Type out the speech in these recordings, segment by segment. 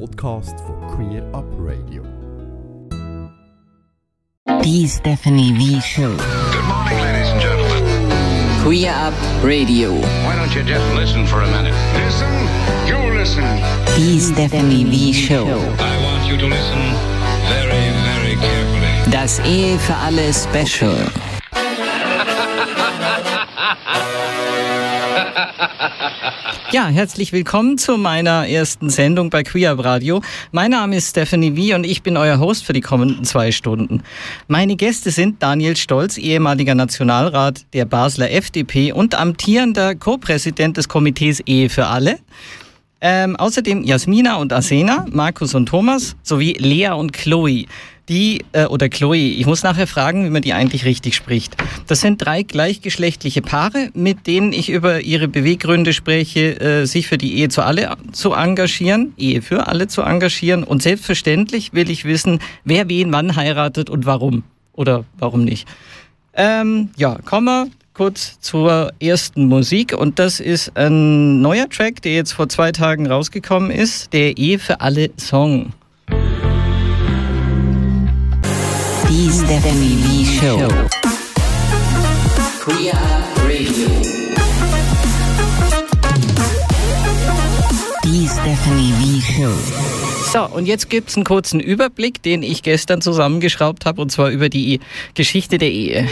Podcast von Queer Up Radio. The Stephanie V Show. Good morning, ladies and gentlemen. Queer Up Radio. Why don't you just listen for a minute? Listen, you listen. The Stephanie V Show. I want you to listen very, very carefully. Das Ehe für alle Special. Ja, herzlich willkommen zu meiner ersten Sendung bei Queer Radio. Mein Name ist Stephanie Wie und ich bin euer Host für die kommenden zwei Stunden. Meine Gäste sind Daniel Stolz, ehemaliger Nationalrat der Basler FDP und amtierender Co-Präsident des Komitees Ehe für alle. Ähm, außerdem Jasmina und Asena, Markus und Thomas sowie Lea und Chloe die, äh, oder Chloe, ich muss nachher fragen, wie man die eigentlich richtig spricht. Das sind drei gleichgeschlechtliche Paare, mit denen ich über ihre Beweggründe spreche, äh, sich für die Ehe zu alle zu engagieren, Ehe für alle zu engagieren. Und selbstverständlich will ich wissen, wer wen wann heiratet und warum. Oder warum nicht. Ähm, ja, kommen wir kurz zur ersten Musik und das ist ein neuer Track, der jetzt vor zwei Tagen rausgekommen ist, der Ehe für alle Song. The Stephanie V Show. Queer Radio. The Stephanie V Show. So, und jetzt gibt's einen kurzen Überblick, den ich gestern zusammengeschraubt habe, und zwar über die Geschichte der Ehe.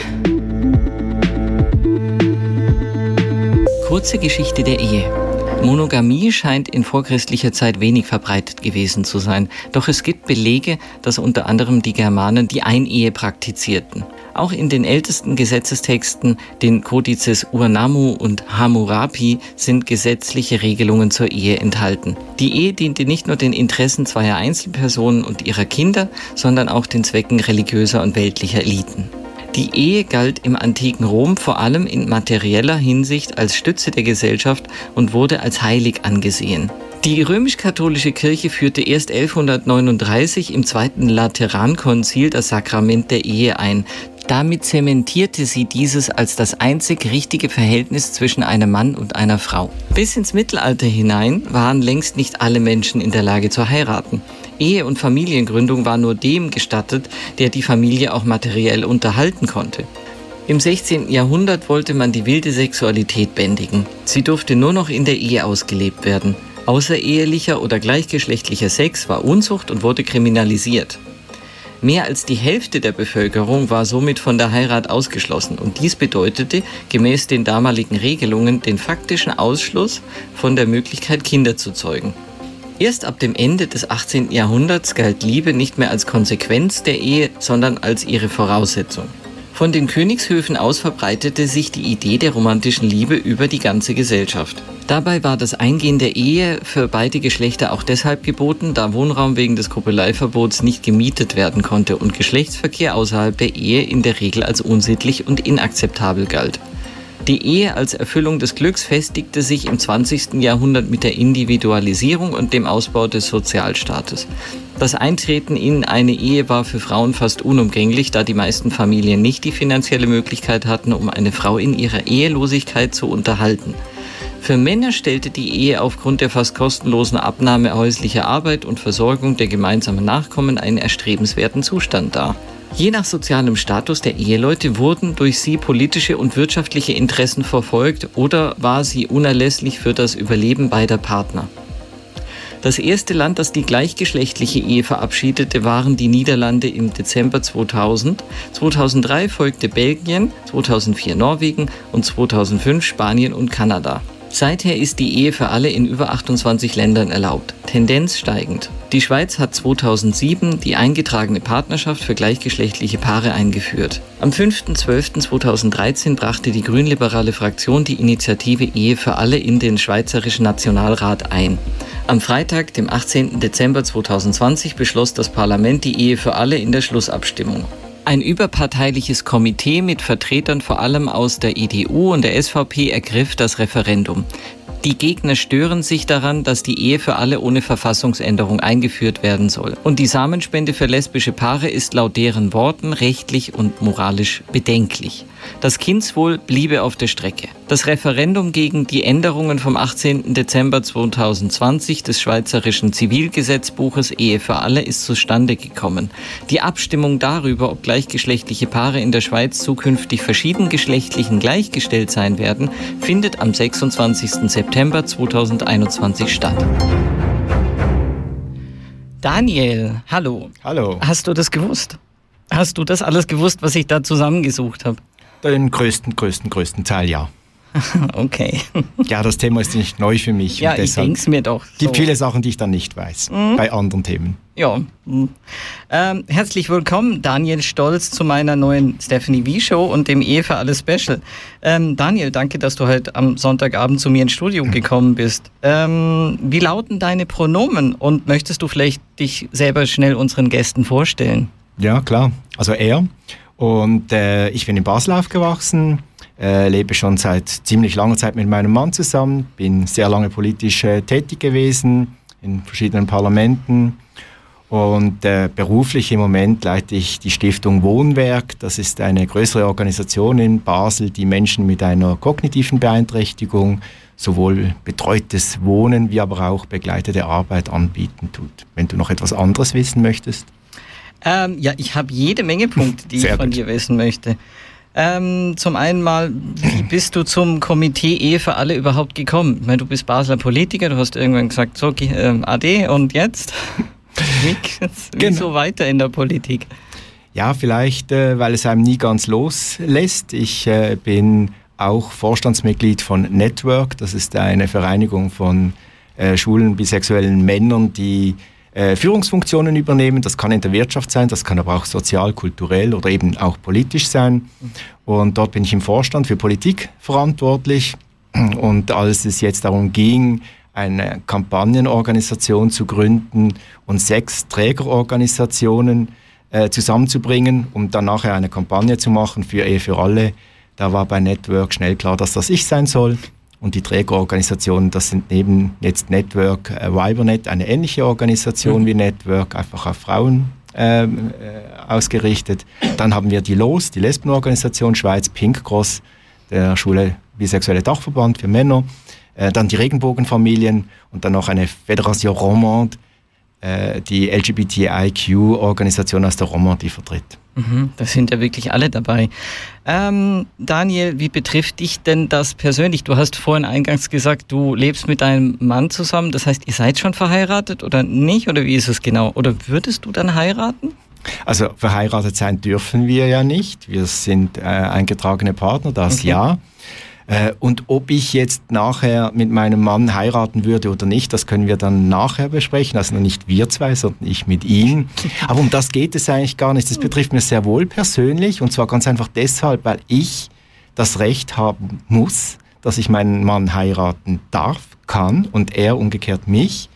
Kurze Geschichte der Ehe. Monogamie scheint in vorchristlicher Zeit wenig verbreitet gewesen zu sein, doch es gibt Belege, dass unter anderem die Germanen die Einehe praktizierten. Auch in den ältesten Gesetzestexten, den Kodizes Urnamu und Hammurapi, sind gesetzliche Regelungen zur Ehe enthalten. Die Ehe diente nicht nur den Interessen zweier Einzelpersonen und ihrer Kinder, sondern auch den Zwecken religiöser und weltlicher Eliten. Die Ehe galt im antiken Rom vor allem in materieller Hinsicht als Stütze der Gesellschaft und wurde als heilig angesehen. Die römisch-katholische Kirche führte erst 1139 im Zweiten Laterankonzil das Sakrament der Ehe ein. Damit zementierte sie dieses als das einzig richtige Verhältnis zwischen einem Mann und einer Frau. Bis ins Mittelalter hinein waren längst nicht alle Menschen in der Lage zu heiraten. Ehe und Familiengründung war nur dem gestattet, der die Familie auch materiell unterhalten konnte. Im 16. Jahrhundert wollte man die wilde Sexualität bändigen. Sie durfte nur noch in der Ehe ausgelebt werden. Außerehelicher oder gleichgeschlechtlicher Sex war Unzucht und wurde kriminalisiert. Mehr als die Hälfte der Bevölkerung war somit von der Heirat ausgeschlossen und dies bedeutete gemäß den damaligen Regelungen den faktischen Ausschluss von der Möglichkeit, Kinder zu zeugen. Erst ab dem Ende des 18. Jahrhunderts galt Liebe nicht mehr als Konsequenz der Ehe, sondern als ihre Voraussetzung. Von den Königshöfen aus verbreitete sich die Idee der romantischen Liebe über die ganze Gesellschaft. Dabei war das Eingehen der Ehe für beide Geschlechter auch deshalb geboten, da Wohnraum wegen des Koppeleiverbots nicht gemietet werden konnte und Geschlechtsverkehr außerhalb der Ehe in der Regel als unsittlich und inakzeptabel galt. Die Ehe als Erfüllung des Glücks festigte sich im 20. Jahrhundert mit der Individualisierung und dem Ausbau des Sozialstaates. Das Eintreten in eine Ehe war für Frauen fast unumgänglich, da die meisten Familien nicht die finanzielle Möglichkeit hatten, um eine Frau in ihrer Ehelosigkeit zu unterhalten. Für Männer stellte die Ehe aufgrund der fast kostenlosen Abnahme häuslicher Arbeit und Versorgung der gemeinsamen Nachkommen einen erstrebenswerten Zustand dar. Je nach sozialem Status der Eheleute wurden durch sie politische und wirtschaftliche Interessen verfolgt oder war sie unerlässlich für das Überleben beider Partner. Das erste Land, das die gleichgeschlechtliche Ehe verabschiedete, waren die Niederlande im Dezember 2000. 2003 folgte Belgien, 2004 Norwegen und 2005 Spanien und Kanada. Seither ist die Ehe für alle in über 28 Ländern erlaubt, Tendenz steigend. Die Schweiz hat 2007 die eingetragene Partnerschaft für gleichgeschlechtliche Paare eingeführt. Am 5.12.2013 brachte die grünliberale Fraktion die Initiative Ehe für alle in den Schweizerischen Nationalrat ein. Am Freitag, dem 18. Dezember 2020, beschloss das Parlament die Ehe für alle in der Schlussabstimmung. Ein überparteiliches Komitee mit Vertretern vor allem aus der EDU und der SVP ergriff das Referendum. Die Gegner stören sich daran, dass die Ehe für alle ohne Verfassungsänderung eingeführt werden soll. Und die Samenspende für lesbische Paare ist laut deren Worten rechtlich und moralisch bedenklich. Das Kindswohl bliebe auf der Strecke. Das Referendum gegen die Änderungen vom 18. Dezember 2020 des Schweizerischen Zivilgesetzbuches Ehe für alle ist zustande gekommen. Die Abstimmung darüber, ob gleichgeschlechtliche Paare in der Schweiz zukünftig verschiedengeschlechtlichen gleichgestellt sein werden, findet am 26. September 2021 statt. Daniel, hallo. Hallo. Hast du das gewusst? Hast du das alles gewusst, was ich da zusammengesucht habe? Den größten, größten, größten Teil, ja. Okay. Ja, das Thema ist nicht neu für mich. Ja, ich denke es mir doch. gibt so. viele Sachen, die ich dann nicht weiß, bei anderen Themen. Ja. hm. Ähm, herzlich willkommen, Daniel Stolz, zu meiner neuen Stephanie V Show und dem Ehe für alle Special. Ähm, Daniel, danke, dass du heute am Sonntagabend zu mir ins Studio gekommen bist. Ähm, wie lauten deine Pronomen und möchtest du vielleicht dich selber schnell unseren Gästen vorstellen? Ja, klar. Also er. Und äh, ich bin in Basel aufgewachsen, äh, lebe schon seit ziemlich langer Zeit mit meinem Mann zusammen, bin sehr lange politisch äh, tätig gewesen in verschiedenen Parlamenten. Und äh, beruflich im Moment leite ich die Stiftung Wohnwerk. Das ist eine größere Organisation in Basel, die Menschen mit einer kognitiven Beeinträchtigung sowohl betreutes Wohnen wie aber auch begleitete Arbeit anbieten tut. Wenn du noch etwas anderes wissen möchtest. Ähm, ja, ich habe jede Menge Punkte, die Sehr ich von gut. dir wissen möchte. Ähm, zum einen mal, wie bist du zum Komitee Ehe für alle überhaupt gekommen? Ich meine, du bist Basler Politiker, du hast irgendwann gesagt, so, ähm, Ade und jetzt? Wie, Genau. weiter in der Politik? Ja, vielleicht, äh, weil es einem nie ganz loslässt. Ich äh, bin auch Vorstandsmitglied von Network. Das ist eine Vereinigung von äh, schwulen, bisexuellen Männern, die äh, Führungsfunktionen übernehmen. Das kann in der Wirtschaft sein, das kann aber auch sozial, kulturell oder eben auch politisch sein. Und dort bin ich im Vorstand für Politik verantwortlich. Und als es jetzt darum ging, eine Kampagnenorganisation zu gründen und sechs Trägerorganisationen äh, zusammenzubringen, um dann nachher eine Kampagne zu machen für Ehe für alle, da war bei Network schnell klar, dass das ich sein soll. Und die Trägerorganisationen, das sind neben jetzt Network äh, Vibernet, eine ähnliche Organisation wie Network, einfach auf Frauen ähm, äh, ausgerichtet. Dann haben wir die LOS, die Lesbenorganisation Schweiz, Pink Cross, der schwule bisexuelle Dachverband für Männer, äh, dann die Regenbogenfamilien und dann noch eine Fédération Romande, äh, die LGBTIQ-Organisation aus der Romandie vertritt. Mhm, da sind ja wirklich alle dabei. Ähm, Daniel, wie betrifft dich denn das persönlich? Du hast vorhin eingangs gesagt, du lebst mit deinem Mann zusammen. Das heißt, ihr seid schon verheiratet oder nicht? Oder wie ist es genau? Oder würdest du dann heiraten? Also verheiratet sein dürfen wir ja nicht. Wir sind äh, eingetragene Partner, das Okay. ja. Äh, und ob ich jetzt nachher mit meinem Mann heiraten würde oder nicht, das können wir dann nachher besprechen. Also nicht wir zwei, sondern ich mit ihm. Aber um das geht es eigentlich gar nicht. Das betrifft mich sehr wohl persönlich und zwar ganz einfach deshalb, weil ich das Recht haben muss, dass ich meinen Mann heiraten darf, kann und er umgekehrt mich.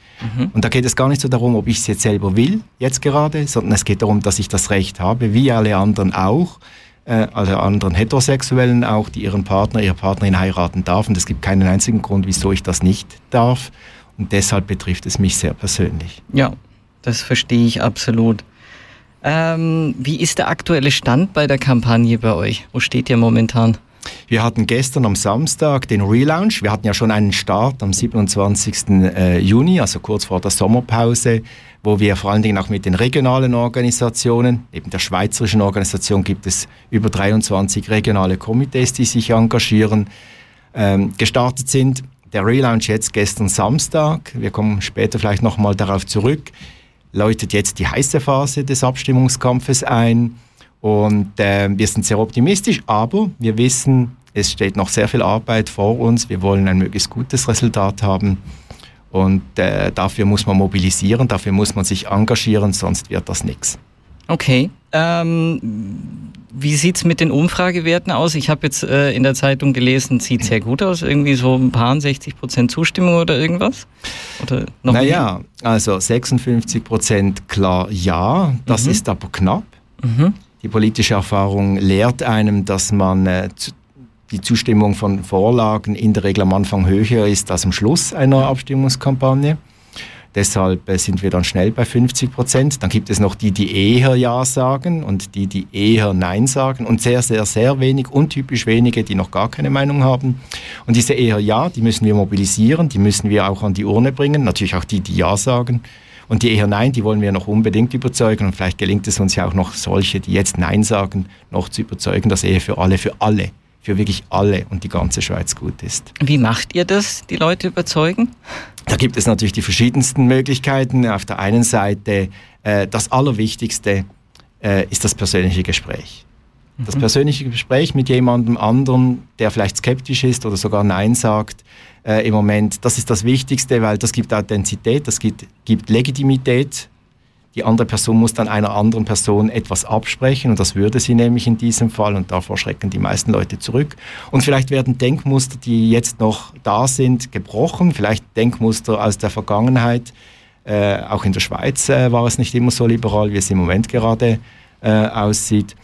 Und da geht es gar nicht so darum, ob ich es jetzt selber will, jetzt gerade, sondern es geht darum, dass ich das Recht habe, wie alle anderen auch, äh, alle anderen Heterosexuellen auch, die ihren Partner, ihre Partnerin heiraten darf. Und es gibt keinen einzigen Grund, wieso ich das nicht darf. Und deshalb betrifft es mich sehr persönlich. Ja, das verstehe ich absolut. Ähm, wie ist der aktuelle Stand bei der Kampagne bei euch? Wo steht ihr momentan? Wir hatten gestern am Samstag den Relaunch. Wir hatten ja schon einen Start am 27. äh, Juni, also kurz vor der Sommerpause, wo wir vor allen Dingen auch mit den regionalen Organisationen, neben der schweizerischen Organisation gibt es über 23 regionale Komitees, die sich engagieren, ähm, gestartet sind. Der Relaunch jetzt gestern Samstag, wir kommen später vielleicht nochmal darauf zurück, läutet jetzt die heiße Phase des Abstimmungskampfes ein. Und äh, wir sind sehr optimistisch, aber wir wissen, es steht noch sehr viel Arbeit vor uns. Wir wollen ein möglichst gutes Resultat haben. Und äh, dafür muss man mobilisieren, dafür muss man sich engagieren, sonst wird das nichts. Okay. Ähm, wie sieht's mit den Umfragewerten aus? Ich habe jetzt äh, in der Zeitung gelesen, sieht sehr gut aus, irgendwie so ein paar 60 Prozent Zustimmung oder irgendwas? Oder noch mehr? Naja, also 56 Prozent klar ja, das Mhm. ist aber knapp. Mhm. Die politische Erfahrung lehrt einem, dass man äh, die Zustimmung von Vorlagen in der Regel am Anfang höher ist als am Schluss einer Abstimmungskampagne. Deshalb äh, sind wir dann schnell bei 50 Prozent. Dann gibt es noch die, die eher Ja sagen und die, die eher Nein sagen und sehr, sehr, sehr wenig, untypisch wenige, die noch gar keine Meinung haben. Und diese eher Ja, die müssen wir mobilisieren, die müssen wir auch an die Urne bringen, natürlich auch die, die Ja sagen. Und die eher Nein, die wollen wir noch unbedingt überzeugen. Und vielleicht gelingt es uns ja auch noch solche, die jetzt Nein sagen, noch zu überzeugen, dass Ehe für alle, für alle, für wirklich alle und die ganze Schweiz gut ist. Wie macht ihr das, die Leute überzeugen? Da gibt es natürlich die verschiedensten Möglichkeiten. Auf der einen Seite äh, das Allerwichtigste äh, ist das persönliche Gespräch. Das mhm. persönliche Gespräch mit jemandem anderen, der vielleicht skeptisch ist oder sogar Nein sagt, äh, im Moment, das ist das Wichtigste, weil das gibt Authentizität, das gibt, gibt Legitimität. Die andere Person muss dann einer anderen Person etwas absprechen und das würde sie nämlich in diesem Fall und davor schrecken die meisten Leute zurück. Und vielleicht werden Denkmuster, die jetzt noch da sind, gebrochen, vielleicht Denkmuster aus der Vergangenheit. Äh, auch in der Schweiz äh, war es nicht immer so liberal, wie es im Moment gerade äh, aussieht.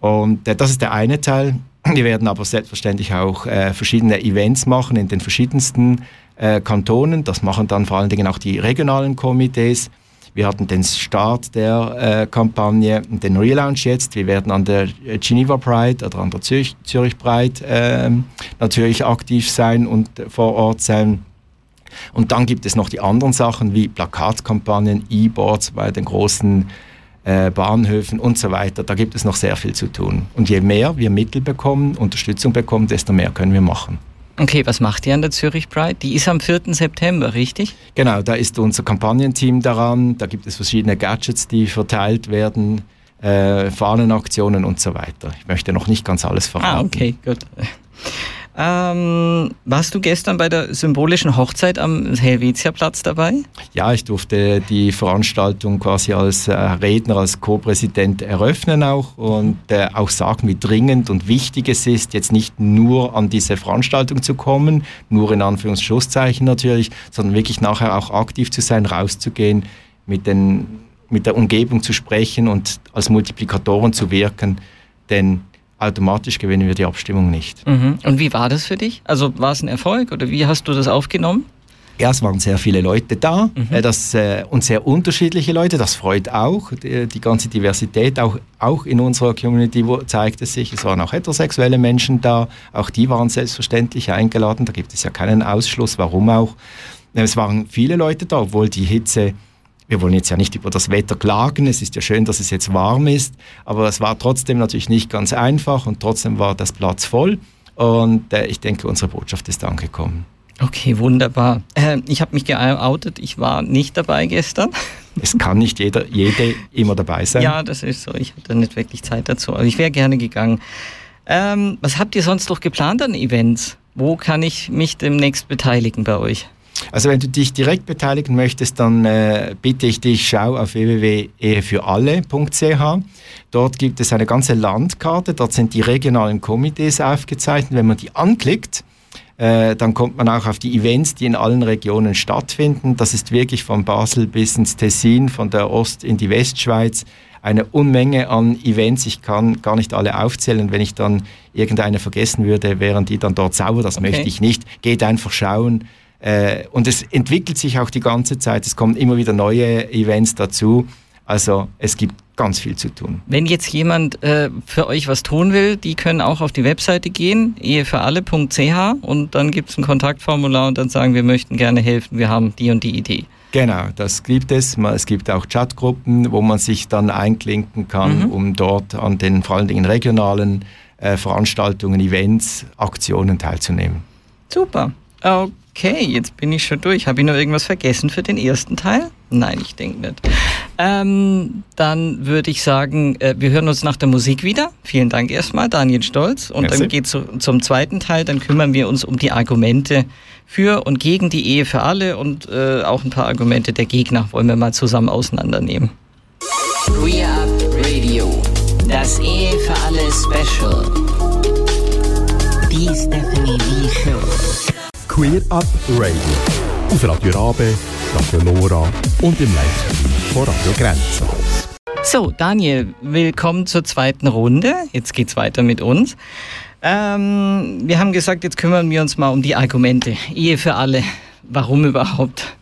Und äh, das ist der eine Teil. Wir werden aber selbstverständlich auch äh, verschiedene Events machen in den verschiedensten äh, Kantonen. Das machen dann vor allen Dingen auch die regionalen Komitees. Wir hatten den Start der äh, Kampagne, den Relaunch jetzt. Wir werden an der Geneva Pride oder an der Zürich, Zürich Pride äh, natürlich aktiv sein und vor Ort sein. Und dann gibt es noch die anderen Sachen wie Plakatkampagnen, E-Boards bei den großen äh, Bahnhöfen und so weiter. Da gibt es noch sehr viel zu tun. Und je mehr wir Mittel bekommen, Unterstützung bekommen, desto mehr können wir machen. Okay, was macht ihr an der Zürich Pride? Die ist am 4. September, richtig? Genau, da ist unser Kampagnenteam daran. Da gibt es verschiedene Gadgets, die verteilt werden, äh, Fahnenaktionen und so weiter. Ich möchte noch nicht ganz alles verraten. Ah, okay, gut. Ähm, warst du gestern bei der symbolischen Hochzeit am Helvetiaplatz dabei? Ja, ich durfte die Veranstaltung quasi als äh, Redner, als Co-Präsident eröffnen auch und äh, auch sagen, wie dringend und wichtig es ist, jetzt nicht nur an diese Veranstaltung zu kommen, nur in Anführungszeichen natürlich, sondern wirklich nachher auch aktiv zu sein, rauszugehen, mit, den, mit der Umgebung zu sprechen und als Multiplikatoren zu wirken, denn automatisch gewinnen wir die Abstimmung nicht. Mhm. Und wie war das für dich? Also war es ein Erfolg oder wie hast du das aufgenommen? Ja, es waren sehr viele Leute da mhm. Äh, das, äh, und sehr unterschiedliche Leute. Das freut auch. Die, die, ganze Diversität, auch, auch in unserer Community wo, zeigt es sich. Es waren auch heterosexuelle Menschen da. Auch die waren selbstverständlich eingeladen. Da gibt es ja keinen Ausschluss. Warum auch? Es waren viele Leute da, obwohl die Hitze wir wollen jetzt ja nicht über das Wetter klagen, es ist ja schön, dass es jetzt warm ist, aber es war trotzdem natürlich nicht ganz einfach und trotzdem war das Platz voll und äh, ich denke, unsere Botschaft ist angekommen. Okay, wunderbar. Äh, ich habe mich geoutet, ich war nicht dabei gestern. Es kann nicht jeder, jede immer dabei sein. Ja, das ist so. Ich hatte nicht wirklich Zeit dazu, aber ich wäre gerne gegangen. Ähm, was habt ihr sonst noch geplant an Events? Wo kann ich mich demnächst beteiligen bei euch? Also wenn du dich direkt beteiligen möchtest, dann äh, bitte ich dich, schau auf www.ehefüralle.ch. Dort gibt es eine ganze Landkarte, dort sind die regionalen Komitees aufgezeichnet. Wenn man die anklickt, äh, dann kommt man auch auf die Events, die in allen Regionen stattfinden. Das ist wirklich von Basel bis ins Tessin, von der Ost- in die Westschweiz eine Unmenge an Events. Ich kann gar nicht alle aufzählen. Wenn ich dann irgendeine vergessen würde, wären die dann dort sauer. Das okay. möchte ich nicht. Geht einfach schauen. Äh, und es entwickelt sich auch die ganze Zeit. Es kommen immer wieder neue Events dazu. Also es gibt ganz viel zu tun. Wenn jetzt jemand äh, für euch was tun will, die können auch auf die Webseite gehen, ehefüralle.ch und dann gibt es ein Kontaktformular und dann sagen, wir möchten gerne helfen, wir haben die und die Idee. Genau, das gibt es. Es gibt auch Chatgruppen, wo man sich dann einklinken kann, mhm. um dort an den vor allen Dingen regionalen äh, Veranstaltungen, Events, Aktionen teilzunehmen. Super. Okay, jetzt bin ich schon durch. Habe ich noch irgendwas vergessen für den ersten Teil? Nein, ich denke nicht. Ähm, dann würde ich sagen, äh, wir hören uns nach der Musik wieder. Vielen Dank erstmal, Daniel Stolz. Und Merci. dann geht es zu, zum zweiten Teil. Dann kümmern wir uns um die Argumente für und gegen die Ehe für alle und äh, auch ein paar Argumente der Gegner wollen wir mal zusammen auseinandernehmen. We Up Radio, das Ehe für alle Special. Die Stephanie V Show. Queer Up Radio. Auf Radio Rabe, Radio Nora und im Livestream von Radio Grenzenlos. So, Daniel, willkommen zur zweiten Runde. Jetzt geht's weiter mit uns. Ähm, wir haben gesagt, jetzt kümmern wir uns mal um die Argumente. Ehe für alle. Warum überhaupt?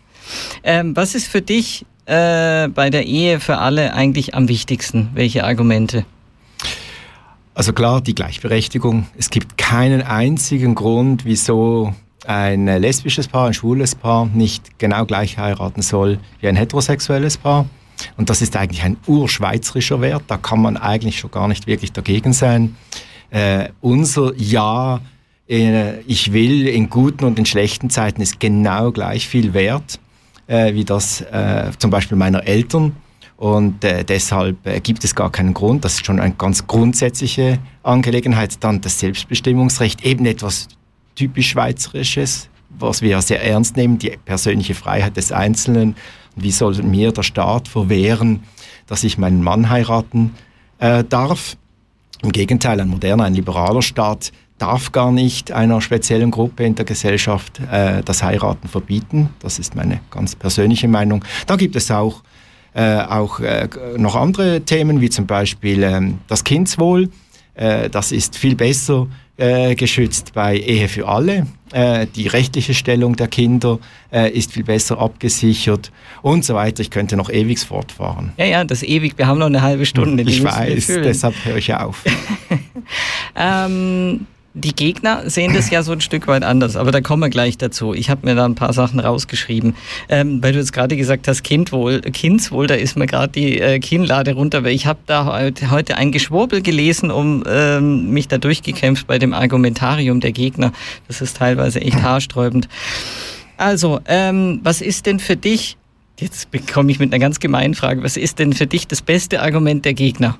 Ähm, was ist für dich äh, bei der Ehe für alle eigentlich am wichtigsten? Welche Argumente? Also klar, die Gleichberechtigung. Es gibt keinen einzigen Grund, wieso ein lesbisches Paar, ein schwules Paar nicht genau gleich heiraten soll wie ein heterosexuelles Paar. Und das ist eigentlich ein urschweizerischer Wert. Da kann man eigentlich schon gar nicht wirklich dagegen sein. Äh, unser Ja, äh, ich will in guten und in schlechten Zeiten ist genau gleich viel wert äh, wie das äh, zum Beispiel meiner Eltern. Und äh, deshalb äh, gibt es gar keinen Grund. Das ist schon eine ganz grundsätzliche Angelegenheit. Dann das Selbstbestimmungsrecht, eben etwas typisch Schweizerisches, was wir ja sehr ernst nehmen, die persönliche Freiheit des Einzelnen. Und wie soll mir der Staat verwehren, dass ich meinen Mann heiraten äh, darf? Im Gegenteil, ein moderner, ein liberaler Staat darf gar nicht einer speziellen Gruppe in der Gesellschaft äh, das Heiraten verbieten. Das ist meine ganz persönliche Meinung. Da gibt es auch, äh, auch äh, noch andere Themen, wie zum Beispiel ähm, das Kindswohl. Äh, das ist viel besser äh, geschützt bei Ehe für alle. Äh, die rechtliche Stellung der Kinder ist viel besser abgesichert und so weiter. Ich könnte noch ewig fortfahren. Ja, ja, das ewig. Wir haben noch eine halbe Stunde. Ich weiß, deshalb höre ich auf. ähm, die Gegner sehen das ja so ein Stück weit anders, aber da kommen wir gleich dazu. Ich habe mir da ein paar Sachen rausgeschrieben. Ähm, weil du jetzt gerade gesagt hast, Kindwohl, Kindswohl, da ist mir gerade die äh, Kinnlade runter, weil ich habe da heute ein Geschwurbel gelesen, um ähm, mich da durchgekämpft bei dem Argumentarium der Gegner. Das ist teilweise echt haarsträubend. Also, ähm, was ist denn für dich, jetzt bekomme ich mit einer ganz gemeinen Frage, was ist denn für dich das beste Argument der Gegner?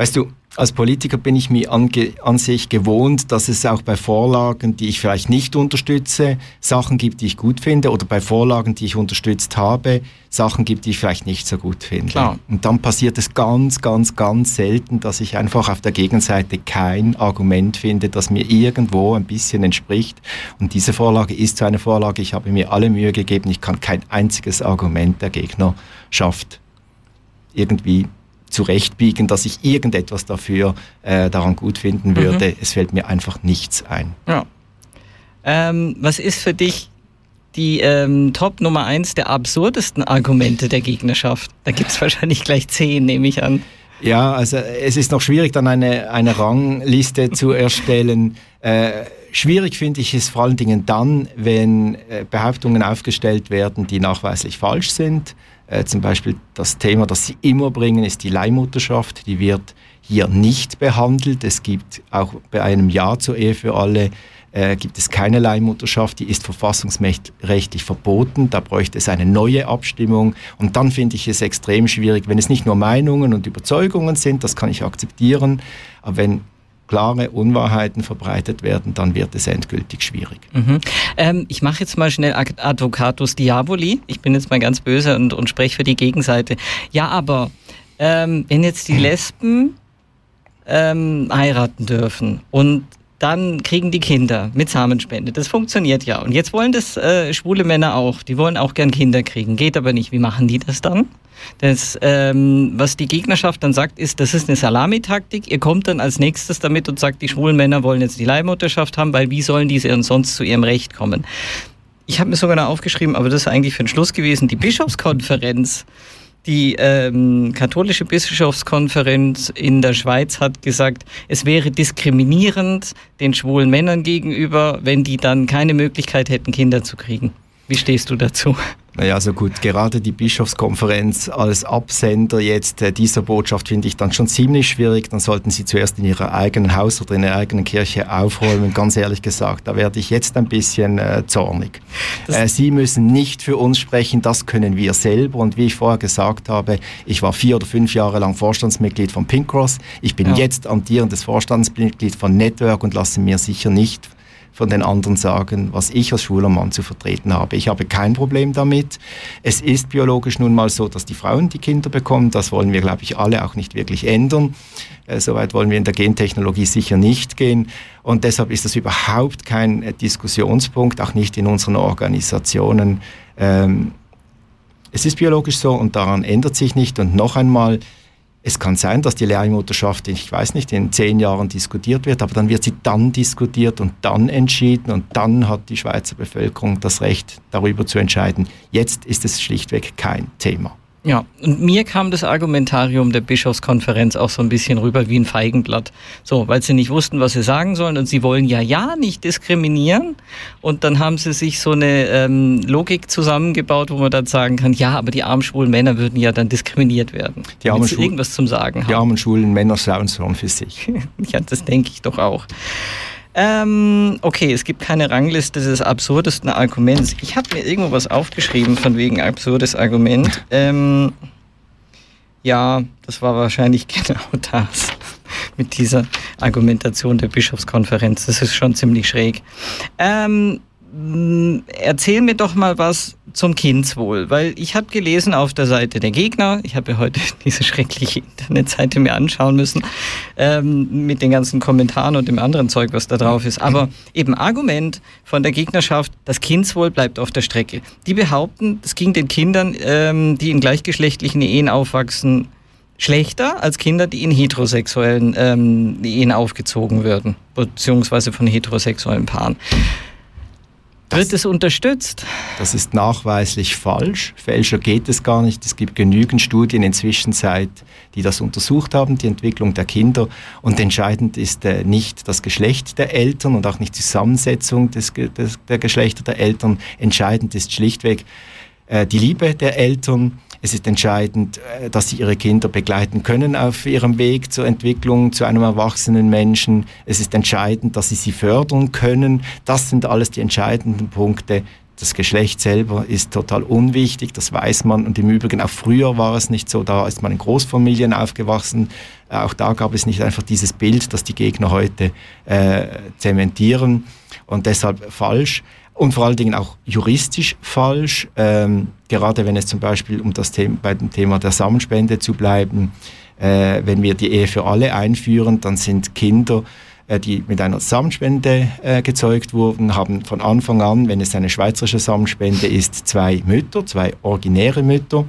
Weißt du, als Politiker bin ich mir an, sich gewohnt, dass es auch bei Vorlagen, die ich vielleicht nicht unterstütze, Sachen gibt, die ich gut finde, oder bei Vorlagen, die ich unterstützt habe, Sachen gibt, die ich vielleicht nicht so gut finde. Klar. Und dann passiert es ganz, ganz, ganz selten, dass ich einfach auf der Gegenseite kein Argument finde, das mir irgendwo ein bisschen entspricht. Und diese Vorlage ist so eine Vorlage, ich habe mir alle Mühe gegeben, ich kann kein einziges Argument der Gegnerschaft irgendwie zurechtbiegen, dass ich irgendetwas dafür äh, daran gut finden würde. Mhm. Es fällt mir einfach nichts ein. Ja. Ähm, was ist für dich die ähm, Top Nummer eins der absurdesten Argumente der Gegnerschaft? Da gibt es wahrscheinlich gleich zehn, nehme ich an. Ja, also es ist noch schwierig, dann eine, eine Rangliste zu erstellen. Äh, schwierig finde ich es vor allen Dingen dann, wenn äh, Behauptungen aufgestellt werden, die nachweislich falsch sind. Äh, zum Beispiel das Thema, das Sie immer bringen, ist die Leihmutterschaft. Die wird hier nicht behandelt. Es gibt auch bei einem Ja zur Ehe für alle äh, gibt es keine Leihmutterschaft, die ist verfassungsrechtlich verboten. Da bräuchte es eine neue Abstimmung. Und dann finde ich es extrem schwierig, wenn es nicht nur Meinungen und Überzeugungen sind, das kann ich akzeptieren, aber wenn klare Unwahrheiten verbreitet werden, dann wird es endgültig schwierig. Mhm. Ähm, ich mache jetzt mal schnell Advocatus Diaboli. Ich bin jetzt mal ganz böse und, und spreche für die Gegenseite. Ja, aber ähm, wenn jetzt die Lesben ähm, heiraten dürfen und dann kriegen die Kinder mit Samenspende. Das funktioniert ja. Und jetzt wollen das äh, schwule Männer auch. Die wollen auch gern Kinder kriegen. Geht aber nicht. Wie machen die das dann? Das, ähm, was die Gegnerschaft dann sagt, ist, das ist eine Salamitaktik. Ihr kommt dann als nächstes damit und sagt, die schwulen Männer wollen jetzt die Leihmutterschaft haben, weil wie sollen diese sonst zu ihrem Recht kommen? Ich habe mir sogar noch aufgeschrieben, aber das ist eigentlich für den Schluss gewesen, die Bischofskonferenz. Die ähm, katholische Bischofskonferenz in der Schweiz hat gesagt, es wäre diskriminierend den schwulen Männern gegenüber, wenn die dann keine Möglichkeit hätten, Kinder zu kriegen. Wie stehst du dazu? Naja, also gut, gerade die Bischofskonferenz als Absender jetzt äh, dieser Botschaft finde ich dann schon ziemlich schwierig. Dann sollten sie zuerst in ihrer eigenen Haus oder in ihrer eigenen Kirche aufräumen. Ganz ehrlich gesagt, da werde ich jetzt ein bisschen äh, zornig. Äh, sie müssen nicht für uns sprechen, das können wir selber. Und wie ich vorher gesagt habe, ich war vier oder fünf Jahre lang Vorstandsmitglied von Pink Cross. Ich bin ja. jetzt amtierendes Vorstandsmitglied von Network und lasse mir sicher nicht von den anderen sagen, was ich als schwuler Mann zu vertreten habe. Ich habe kein Problem damit. Es ist biologisch nun mal so, dass die Frauen die Kinder bekommen. Das wollen wir, glaube ich, alle auch nicht wirklich ändern. Äh, Soweit wollen wir in der Gentechnologie sicher nicht gehen. Und deshalb ist das überhaupt kein äh, Diskussionspunkt, auch nicht in unseren Organisationen. Ähm, es ist biologisch so und daran ändert sich nicht. Und noch einmal, Es kann sein, dass die Lehrmutterschaft, ich weiß nicht, in zehn Jahren diskutiert wird, aber dann wird sie dann diskutiert und dann entschieden und dann hat die Schweizer Bevölkerung das Recht, darüber zu entscheiden. Jetzt ist es schlichtweg kein Thema. Ja, und mir kam das Argumentarium der Bischofskonferenz auch so ein bisschen rüber wie ein Feigenblatt. So, weil sie nicht wussten, was sie sagen sollen und sie wollen ja ja nicht diskriminieren. Und dann haben sie sich so eine ähm, Logik zusammengebaut, wo man dann sagen kann, ja, aber die armen schwulen Männer würden ja dann diskriminiert werden. Die armen irgendwas zum Sagen haben. Die armen schwulen Männer schauen es für sich. ja, das denke ich doch auch. Ähm, okay, es gibt keine Rangliste des absurdesten Arguments. Ich habe mir irgendwo was aufgeschrieben von wegen absurdes Argument. Ähm, ja, das war wahrscheinlich genau das mit dieser Argumentation der Bischofskonferenz. Das ist schon ziemlich schräg. Ähm, erzähl mir doch mal was zum Kindswohl, weil ich habe gelesen auf der Seite der Gegner, ich habe ja heute diese schreckliche Internetseite mir anschauen müssen, ähm, mit den ganzen Kommentaren und dem anderen Zeug, was da drauf ist. Aber eben Argument von der Gegnerschaft, das Kindswohl bleibt auf der Strecke. Die behaupten, es ging den Kindern, ähm, die in gleichgeschlechtlichen Ehen aufwachsen, schlechter als Kinder, die in heterosexuellen ähm, Ehen aufgezogen würden, beziehungsweise von heterosexuellen Paaren. Wird es unterstützt? Das ist nachweislich falsch. Fälscher geht es gar nicht. Es gibt genügend Studien inzwischen Zeit, die das untersucht haben, die Entwicklung der Kinder. Und entscheidend ist äh, nicht das Geschlecht der Eltern und auch nicht die Zusammensetzung des, des, der Geschlechter der Eltern. Entscheidend ist schlichtweg äh, die Liebe der Eltern es ist entscheidend, äh, dass sie ihre Kinder begleiten können auf ihrem Weg zur Entwicklung zu einem erwachsenen Menschen. Es ist entscheidend, dass sie sie fördern können. Das sind alles die entscheidenden Punkte. Das Geschlecht selber ist total unwichtig, das weiß man. Und im Übrigen auch früher war es nicht so, da ist man in Großfamilien aufgewachsen. Auch da gab es nicht einfach dieses Bild, das die Gegner heute äh, zementieren und deshalb falsch und vor allen Dingen auch juristisch falsch, ähm, gerade wenn es zum Beispiel um das Thema, bei dem Thema der Samenspende zu bleiben, äh, wenn wir die Ehe für alle einführen, dann sind Kinder, äh, die mit einer Samenspende äh, gezeugt wurden, haben von Anfang an, wenn es eine schweizerische Samenspende ist, zwei Mütter, zwei originäre Mütter.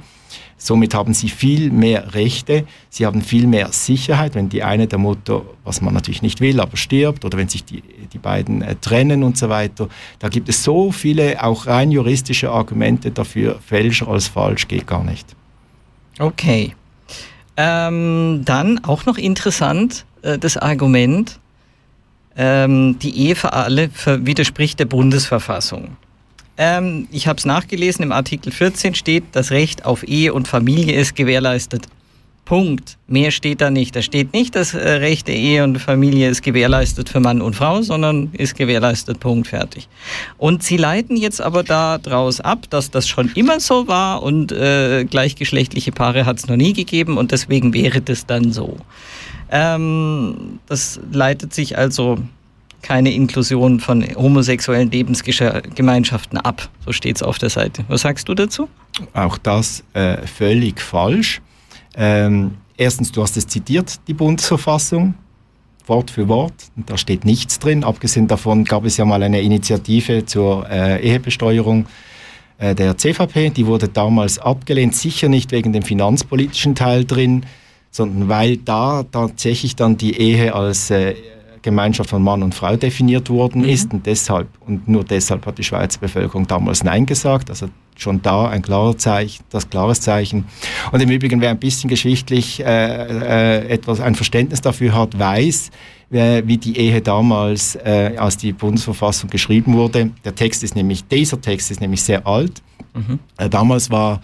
Somit haben sie viel mehr Rechte, sie haben viel mehr Sicherheit, wenn die eine der Mutter, was man natürlich nicht will, aber stirbt oder wenn sich die, die beiden äh, trennen und so weiter. Da gibt es so viele auch rein juristische Argumente dafür, fälscher als falsch geht gar nicht. Okay. Ähm, dann auch noch interessant äh, das Argument, ähm, die Ehe für alle widerspricht der Bundesverfassung. Ähm, ich habe es nachgelesen, im Artikel 14 steht, das Recht auf Ehe und Familie ist gewährleistet. Punkt. Mehr steht da nicht. Da steht nicht, das äh, Recht der Ehe und Familie ist gewährleistet für Mann und Frau, sondern ist gewährleistet. Punkt. Fertig. Und sie leiten jetzt aber daraus ab, dass das schon immer so war und äh, gleichgeschlechtliche Paare hat es noch nie gegeben und deswegen wäre das dann so. Ähm, das leitet sich also keine Inklusion von homosexuellen Lebensgemeinschaften ab. So steht es auf der Seite. Was sagst du dazu? Auch das äh, völlig falsch. Ähm, erstens, du hast es zitiert, die Bundesverfassung, Wort für Wort. Da steht nichts drin. Abgesehen davon gab es ja mal eine Initiative zur äh, Ehebesteuerung äh, der CVP. Die wurde damals abgelehnt, sicher nicht wegen dem finanzpolitischen Teil drin, sondern weil da tatsächlich dann die Ehe als äh, Gemeinschaft von Mann und Frau definiert worden mhm. ist. Und deshalb, und nur deshalb hat die Schweizer Bevölkerung damals Nein gesagt. Also schon da ein klares Zeichen, das klares Zeichen. Und im Übrigen, wer ein bisschen geschichtlich äh, äh, etwas ein Verständnis dafür hat, weiß, äh, wie die Ehe damals, äh, als die Bundesverfassung geschrieben wurde. Der Text ist nämlich, dieser Text ist nämlich sehr alt. Mhm. Äh, damals war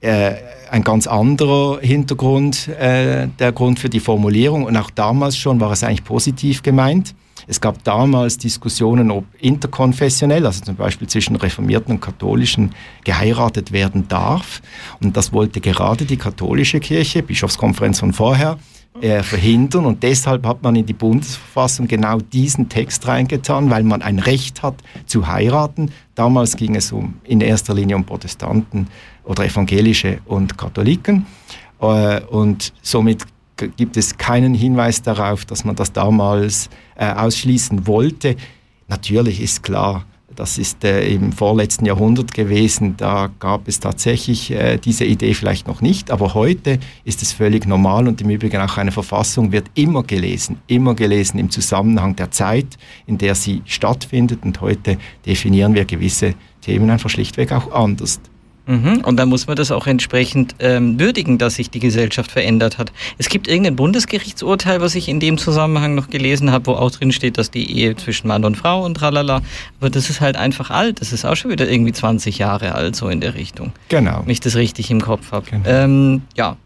äh, ein ganz anderer Hintergrund, äh, der Grund für die Formulierung. Und auch damals schon war es eigentlich positiv gemeint. Es gab damals Diskussionen, ob interkonfessionell, also zum Beispiel zwischen Reformierten und Katholischen, geheiratet werden darf. Und das wollte gerade die katholische Kirche, Bischofskonferenz von vorher, äh, verhindern. Und deshalb hat man in die Bundesverfassung genau diesen Text reingetan, weil man ein Recht hat zu heiraten. Damals ging es um, in erster Linie um Protestanten oder Evangelische und Katholiken. Äh, und somit gibt es keinen Hinweis darauf, dass man das damals äh, ausschließen wollte. Natürlich ist klar, das ist äh, im vorletzten Jahrhundert gewesen, da gab es tatsächlich äh, diese Idee vielleicht noch nicht, aber heute ist es völlig normal und im Übrigen auch eine Verfassung wird immer gelesen, immer gelesen im Zusammenhang der Zeit, in der sie stattfindet und heute definieren wir gewisse Themen einfach schlichtweg auch anders. Mhm. Und da muss man das auch entsprechend ähm, würdigen, dass sich die Gesellschaft verändert hat. Es gibt irgendein Bundesgerichtsurteil, was ich in dem Zusammenhang noch gelesen habe, wo auch drin steht, dass die Ehe zwischen Mann und Frau und tralala. Aber das ist halt einfach alt. Das ist auch schon wieder irgendwie 20 Jahre alt, so in der Richtung. Genau. Wenn ich das richtig im Kopf habe. Genau. Ähm, ja.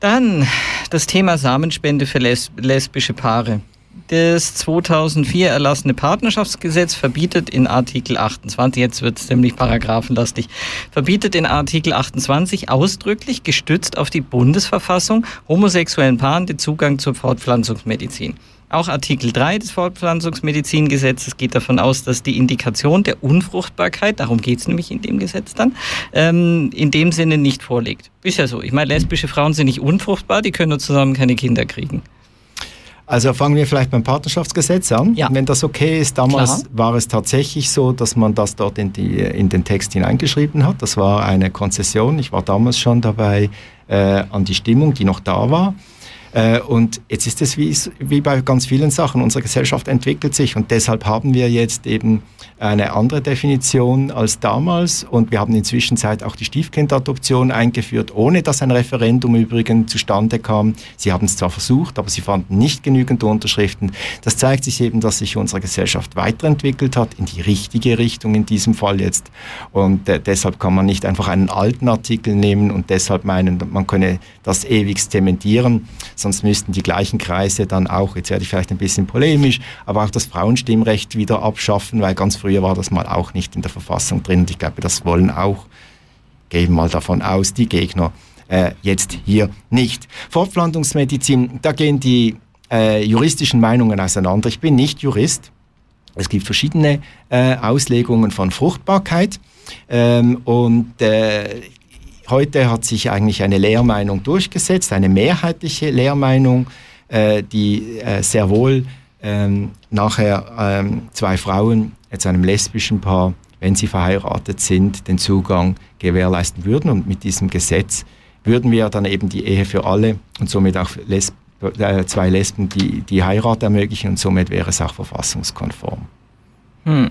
Dann das Thema Samenspende für lesbische Paare. Das 2004 erlassene Partnerschaftsgesetz verbietet in Artikel 28, jetzt wird es nämlich paragraphenlastig, verbietet in Artikel 28 ausdrücklich, gestützt auf die Bundesverfassung, homosexuellen Paaren den Zugang zur Fortpflanzungsmedizin. Auch Artikel 3 des Fortpflanzungsmedizingesetzes geht davon aus, dass die Indikation der Unfruchtbarkeit, darum geht es nämlich in dem Gesetz dann, ähm, in dem Sinne nicht vorliegt. Ist ja so. Ich meine, lesbische Frauen sind nicht unfruchtbar, die können nur zusammen keine Kinder kriegen. Also fangen wir vielleicht beim Partnerschaftsgesetz an, ja. wenn das okay ist. Damals Klar. war es tatsächlich so, dass man das dort in, die, in den Text hineingeschrieben hat. Das war eine Konzession. Ich war damals schon dabei äh, an die Stimmung, die noch da war. Äh, und jetzt ist es wie, wie bei ganz vielen Sachen, unsere Gesellschaft entwickelt sich und deshalb haben wir jetzt eben eine andere Definition als damals und wir haben inzwischen auch die Stiefkindadoption eingeführt, ohne dass ein Referendum übrigens zustande kam. Sie haben es zwar versucht, aber sie fanden nicht genügend Unterschriften. Das zeigt sich eben, dass sich unsere Gesellschaft weiterentwickelt hat, in die richtige Richtung in diesem Fall jetzt. Und äh, deshalb kann man nicht einfach einen alten Artikel nehmen und deshalb meinen, man könne das ewig zementieren, sonst müssten die gleichen Kreise dann auch, jetzt werde ich vielleicht ein bisschen polemisch, aber auch das Frauenstimmrecht wieder abschaffen, weil ganz früher war das mal auch nicht in der Verfassung drin und ich glaube, das wollen auch, gehen mal davon aus, die Gegner äh, jetzt hier nicht. Fortpflanzungsmedizin, da gehen die äh, juristischen Meinungen auseinander. Ich bin nicht Jurist. Es gibt verschiedene äh, Auslegungen von Fruchtbarkeit ähm, und äh, Heute hat sich eigentlich eine Lehrmeinung durchgesetzt, eine mehrheitliche Lehrmeinung, äh, die äh, sehr wohl ähm, nachher ähm, zwei Frauen, jetzt einem lesbischen Paar, wenn sie verheiratet sind, den Zugang gewährleisten würden. Und mit diesem Gesetz würden wir dann eben die Ehe für alle und somit auch Lesb äh, zwei Lesben die, die Heirat ermöglichen und somit wäre es auch verfassungskonform. Hm.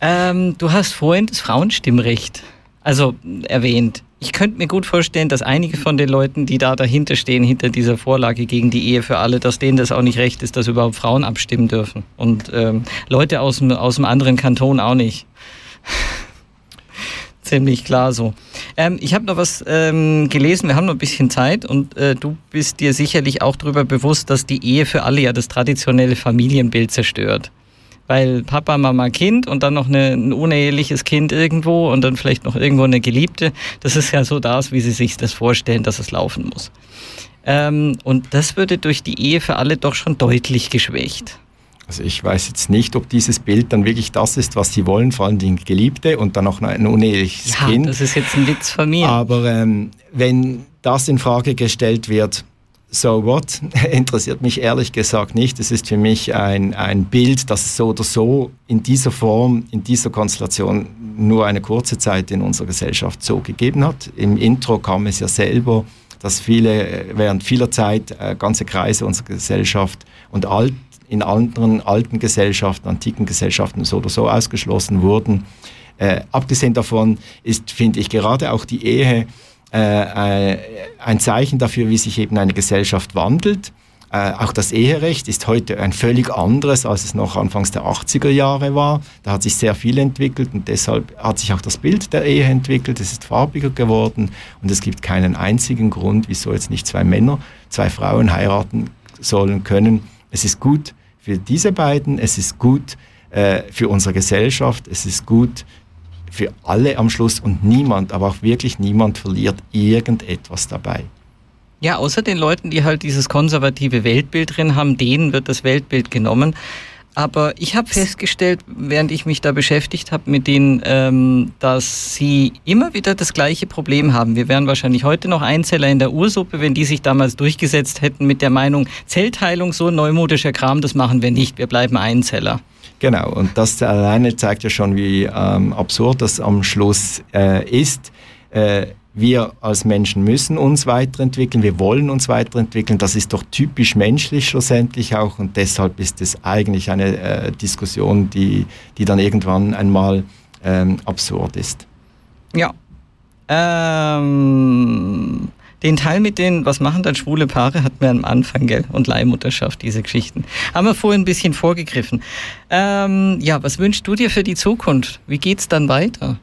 Ähm, du hast vorhin das Frauenstimmrecht also erwähnt. Ich könnte mir gut vorstellen, dass einige von den Leuten, die da dahinter stehen, hinter dieser Vorlage gegen die Ehe für alle, dass denen das auch nicht recht ist, dass überhaupt Frauen abstimmen dürfen. Und ähm, Leute aus dem, aus dem anderen Kanton auch nicht. Ziemlich klar so. Ähm, ich habe noch was ähm, gelesen, wir haben noch ein bisschen Zeit und äh, du bist dir sicherlich auch darüber bewusst, dass die Ehe für alle ja das traditionelle Familienbild zerstört weil Papa, Mama, Kind und dann noch eine, ein uneheliches Kind irgendwo und dann vielleicht noch irgendwo eine Geliebte, das ist ja so das, wie sie sich das vorstellen, dass es laufen muss. Ähm, und das würde durch die Ehe für alle doch schon deutlich geschwächt. Also ich weiß jetzt nicht, ob dieses Bild dann wirklich das ist, was sie wollen, vor allem die Geliebte und dann noch ein uneheliches ja, Kind. Das ist jetzt ein Witz von mir. Aber ähm, wenn das in Frage gestellt wird, so what? Interessiert mich ehrlich gesagt nicht. Es ist für mich ein, ein Bild, das so oder so in dieser Form, in dieser Konstellation nur eine kurze Zeit in unserer Gesellschaft so gegeben hat. Im Intro kam es ja selber, dass viele äh, während vieler Zeit äh, ganze Kreise unserer Gesellschaft und alt, in anderen alten Gesellschaften, antiken Gesellschaften so oder so ausgeschlossen wurden. Äh, abgesehen davon ist, finde ich, gerade auch die Ehe äh, äh, ein Zeichen dafür, wie sich eben eine Gesellschaft wandelt. Äh, auch das Eherecht ist heute ein völlig anderes, als es noch anfangs der 80er Jahre war. Da hat sich sehr viel entwickelt und deshalb hat sich auch das Bild der Ehe entwickelt. Es ist farbiger geworden und es gibt keinen einzigen Grund, wieso jetzt nicht zwei Männer, zwei Frauen heiraten sollen können. Es ist gut für diese beiden, es ist gut äh, für unsere Gesellschaft, es ist gut für alle am Schluss und niemand, aber auch wirklich niemand verliert irgendetwas dabei. Ja, außer den Leuten, die halt dieses konservative Weltbild drin haben, denen wird das Weltbild genommen. Aber ich habe festgestellt, während ich mich da beschäftigt habe mit denen, ähm, dass sie immer wieder das gleiche Problem haben. Wir wären wahrscheinlich heute noch Einzeller in der Ursuppe, wenn die sich damals durchgesetzt hätten mit der Meinung, Zellteilung, so neumodischer Kram, das machen wir nicht, wir bleiben Einzeller. Genau, und das alleine zeigt ja schon, wie ähm, absurd das am Schluss äh, ist. Äh, wir als Menschen müssen uns weiterentwickeln, wir wollen uns weiterentwickeln. Das ist doch typisch menschlich schlussendlich auch und deshalb ist es eigentlich eine äh, Diskussion, die, die dann irgendwann einmal ähm, absurd ist. Ja. Ähm, den Teil mit den, was machen dann schwule Paare, hatten wir am Anfang, gell? Und Leihmutterschaft, diese Geschichten. Haben wir vorhin ein bisschen vorgegriffen. Ähm, ja, was wünschst du dir für die Zukunft? Wie geht's dann weiter?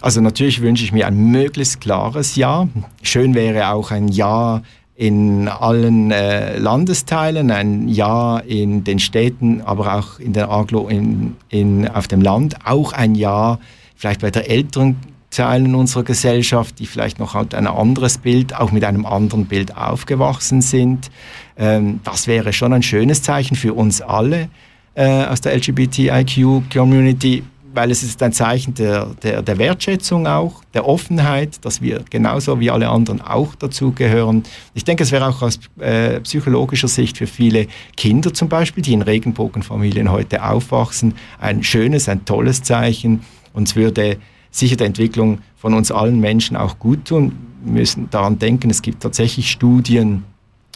Also natürlich wünsche ich mir ein möglichst klares Ja. Schön wäre auch ein Ja in allen äh, Landesteilen, ein Ja in den Städten, aber auch in der Aglo in, in, auf dem Land, auch ein Ja vielleicht bei der älteren Teilen unserer Gesellschaft, die vielleicht noch halt ein anderes Bild, auch mit einem anderen Bild aufgewachsen sind. Ähm, das wäre schon ein schönes Zeichen für uns alle äh, aus der LGBTIQ-Community weil es ist ein Zeichen der, der, der, Wertschätzung auch, der Offenheit, dass wir genauso wie alle anderen auch dazugehören. Ich denke, es wäre auch aus äh, psychologischer Sicht für viele Kinder zum Beispiel, die in Regenbogenfamilien heute aufwachsen, ein schönes, ein tolles Zeichen. Und es würde sicher der Entwicklung von uns allen Menschen auch gut tun. Wir müssen daran denken, es gibt tatsächlich Studien,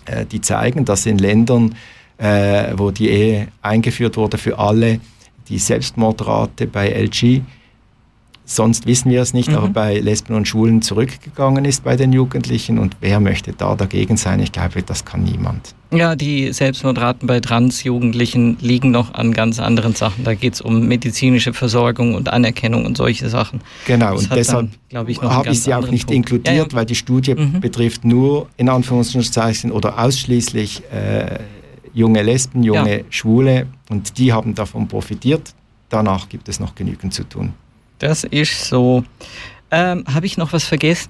äh, die zeigen, dass in Ländern, äh, wo die Ehe eingeführt wurde für alle, die Selbstmordrate bei LG, sonst wissen wir es nicht, mhm. aber bei Lesben und Schwulen zurückgegangen ist bei den Jugendlichen. Und wer möchte da dagegen sein? Ich glaube, das kann niemand. Ja, die Selbstmordraten bei Transjugendlichen liegen noch an ganz anderen Sachen. Da geht es um medizinische Versorgung und Anerkennung und solche Sachen. Genau, das und deshalb habe ich sie auch nicht Punkt. inkludiert, ja, ja. weil die Studie mhm. betrifft nur in Anführungszeichen oder ausschließlich äh, junge Lesben, junge ja. Schwule und die haben davon profitiert. Danach gibt es noch genügend zu tun. Das ist so. Ähm, Habe ich noch was vergessen?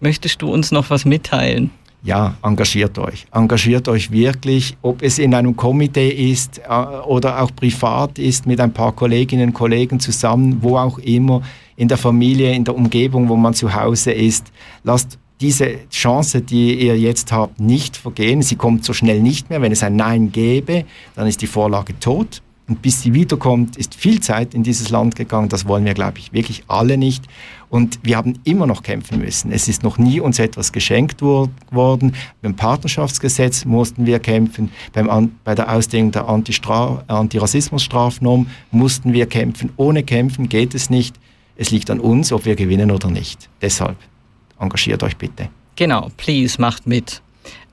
Möchtest du uns noch was mitteilen? Ja, engagiert euch. Engagiert euch wirklich, ob es in einem Komitee ist äh, oder auch privat ist, mit ein paar Kolleginnen und Kollegen zusammen, wo auch immer, in der Familie, in der Umgebung, wo man zu Hause ist. Lasst diese Chance, die ihr jetzt habt, nicht vergehen. Sie kommt so schnell nicht mehr. Wenn es ein Nein gäbe, dann ist die Vorlage tot. Und bis sie wiederkommt, ist viel Zeit in dieses Land gegangen. Das wollen wir, glaube ich, wirklich alle nicht. Und wir haben immer noch kämpfen müssen. Es ist noch nie uns etwas geschenkt worden. Beim Partnerschaftsgesetz mussten wir kämpfen. Beim, bei der Ausdehnung der Antirassismusstrafnorm mussten wir kämpfen. Ohne Kämpfen geht es nicht. Es liegt an uns, ob wir gewinnen oder nicht. Deshalb engagiert euch bitte. Genau, please, macht mit.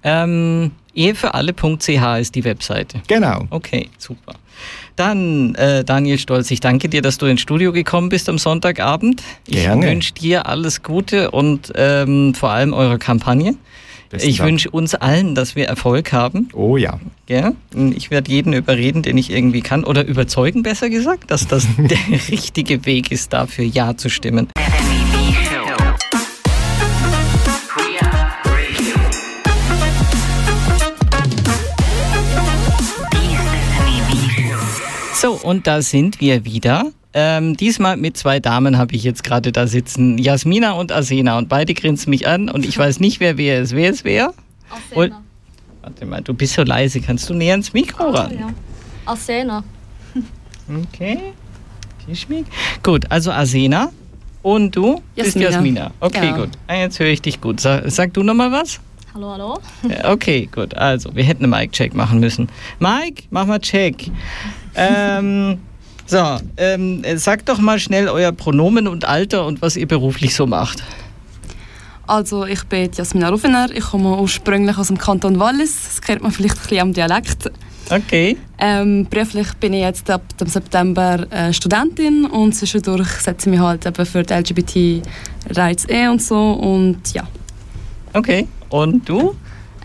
Ähm, ehefüralle.ch ist die Webseite. Genau. Okay, super. Dann, äh, Daniel Stolz, ich danke dir, dass du ins Studio gekommen bist am Sonntagabend. Gerne. Ich wünsche dir alles Gute und ähm, vor allem eurer Kampagne. Besten ich wünsche uns allen, dass wir Erfolg haben. Oh ja. ja? Ich werde jeden überreden, den ich irgendwie kann, oder überzeugen, besser gesagt, dass das der richtige Weg ist, dafür Ja zu stimmen. So, und da sind wir wieder. Ähm, diesmal mit zwei Damen habe ich jetzt gerade da sitzen. Jasmina und Asena. Und beide grinsen mich an und ich weiß nicht, wer wer ist. Wer ist wer? Asena. warte mal, du bist so leise. Kannst du näher ins Mikro oh, ran? Ja. Asena. Okay. Geschmick. Gut, also Asena. Und du Jasmina. bist Jasmina. Okay, genau. gut. Ah, jetzt höre ich dich gut. Sag, sag du nochmal was? Hallo, hallo. Okay, gut. Also, wir hätten einen Mic-Check machen müssen. Mike, mach mal Check. Ähm, so, ähm, sagt doch mal schnell euer Pronomen und Alter und was ihr beruflich so macht. Also, ich bin Jasmina Rufener. Ich komme ursprünglich aus dem Kanton Wallis. Das kennt man vielleicht ein bisschen am Dialekt. Okay. Ähm, beruflich bin ich jetzt ab dem September äh, Studentin und zwischendurch setze ich mich halt eben für die LGBT-Rights eh und so und ja. Okay. Und du?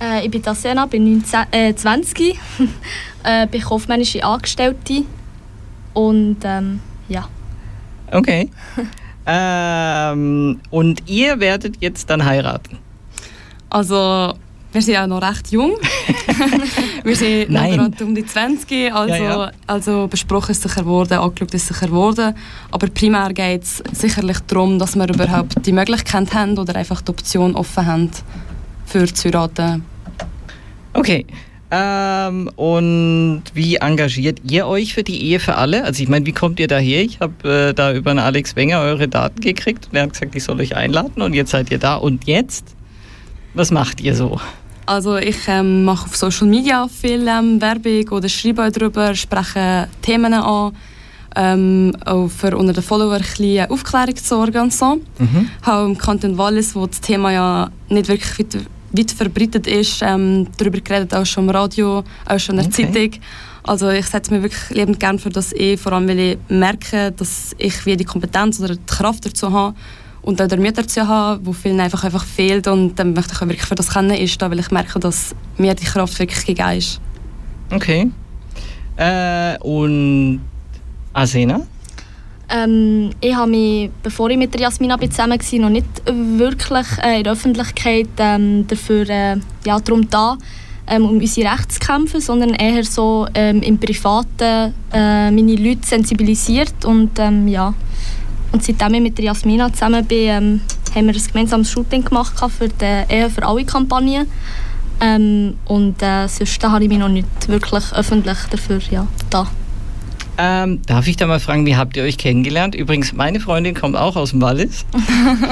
Äh, ich bin Tasena, bin 19, äh, 20, äh, bin kaufmännische Angestellte und ähm, ja. Okay. ähm, und ihr werdet jetzt dann heiraten? Also, wir sind ja noch recht jung. wir sind noch gerade um die 20, also, ja, ja. also besprochen ist sicher geworden, angeschaut ist sicher geworden. Aber primär geht es sicherlich darum, dass wir überhaupt die Möglichkeit haben oder einfach die Option offen haben für zu heiraten. Okay. Ähm, und wie engagiert ihr euch für die Ehe für alle? Also ich meine, wie kommt ihr daher? Ich habe äh, da über einen Alex Wenger eure Daten gekriegt und er hat gesagt, ich soll euch einladen und jetzt seid ihr da. Und jetzt? Was macht ihr so? Also ich ähm, mache auf Social Media viel ähm, Werbung oder schreibe darüber, spreche Themen an, ähm, auch für unter den Followern ein Aufklärung zu sorgen und so. Mhm. Auch im Kanton Wallis, wo das Thema ja nicht wirklich weit, verbreitet ist, ähm, darüber geredet, auch schon im Radio, auch schon in der okay. Zeitung. Also ich setze mir wirklich lebend gerne für das eh, vor allem weil ich merke, dass ich wie die Kompetenz oder die Kraft dazu habe und auch der Mut dazu habe, wo vielen einfach, einfach fehlt und dann möchte ich auch wirklich für das kennen ist, weil ich merke, dass mir die Kraft wirklich gegeben ist. Okay. Äh, und Asena? Ähm, ich habe mich, bevor ich mit der Jasmina zusammen war, noch nicht wirklich äh, in der Öffentlichkeit ähm, dafür äh, ja, darum da, ähm, um unsere Rechte zu kämpfen, sondern eher so ähm, im Privaten äh, meine Leute sensibilisiert und ähm, ja. Und seitdem ich mit der Jasmina zusammen bin, ähm, haben wir ein gemeinsames Shooting gemacht für die Ehe für alle Kampagne. Und äh, sonst habe ich mich noch nicht wirklich öffentlich dafür ja, da. Ähm, darf ich da mal fragen, wie habt ihr euch kennengelernt? Übrigens, meine Freundin kommt auch aus dem Wallis.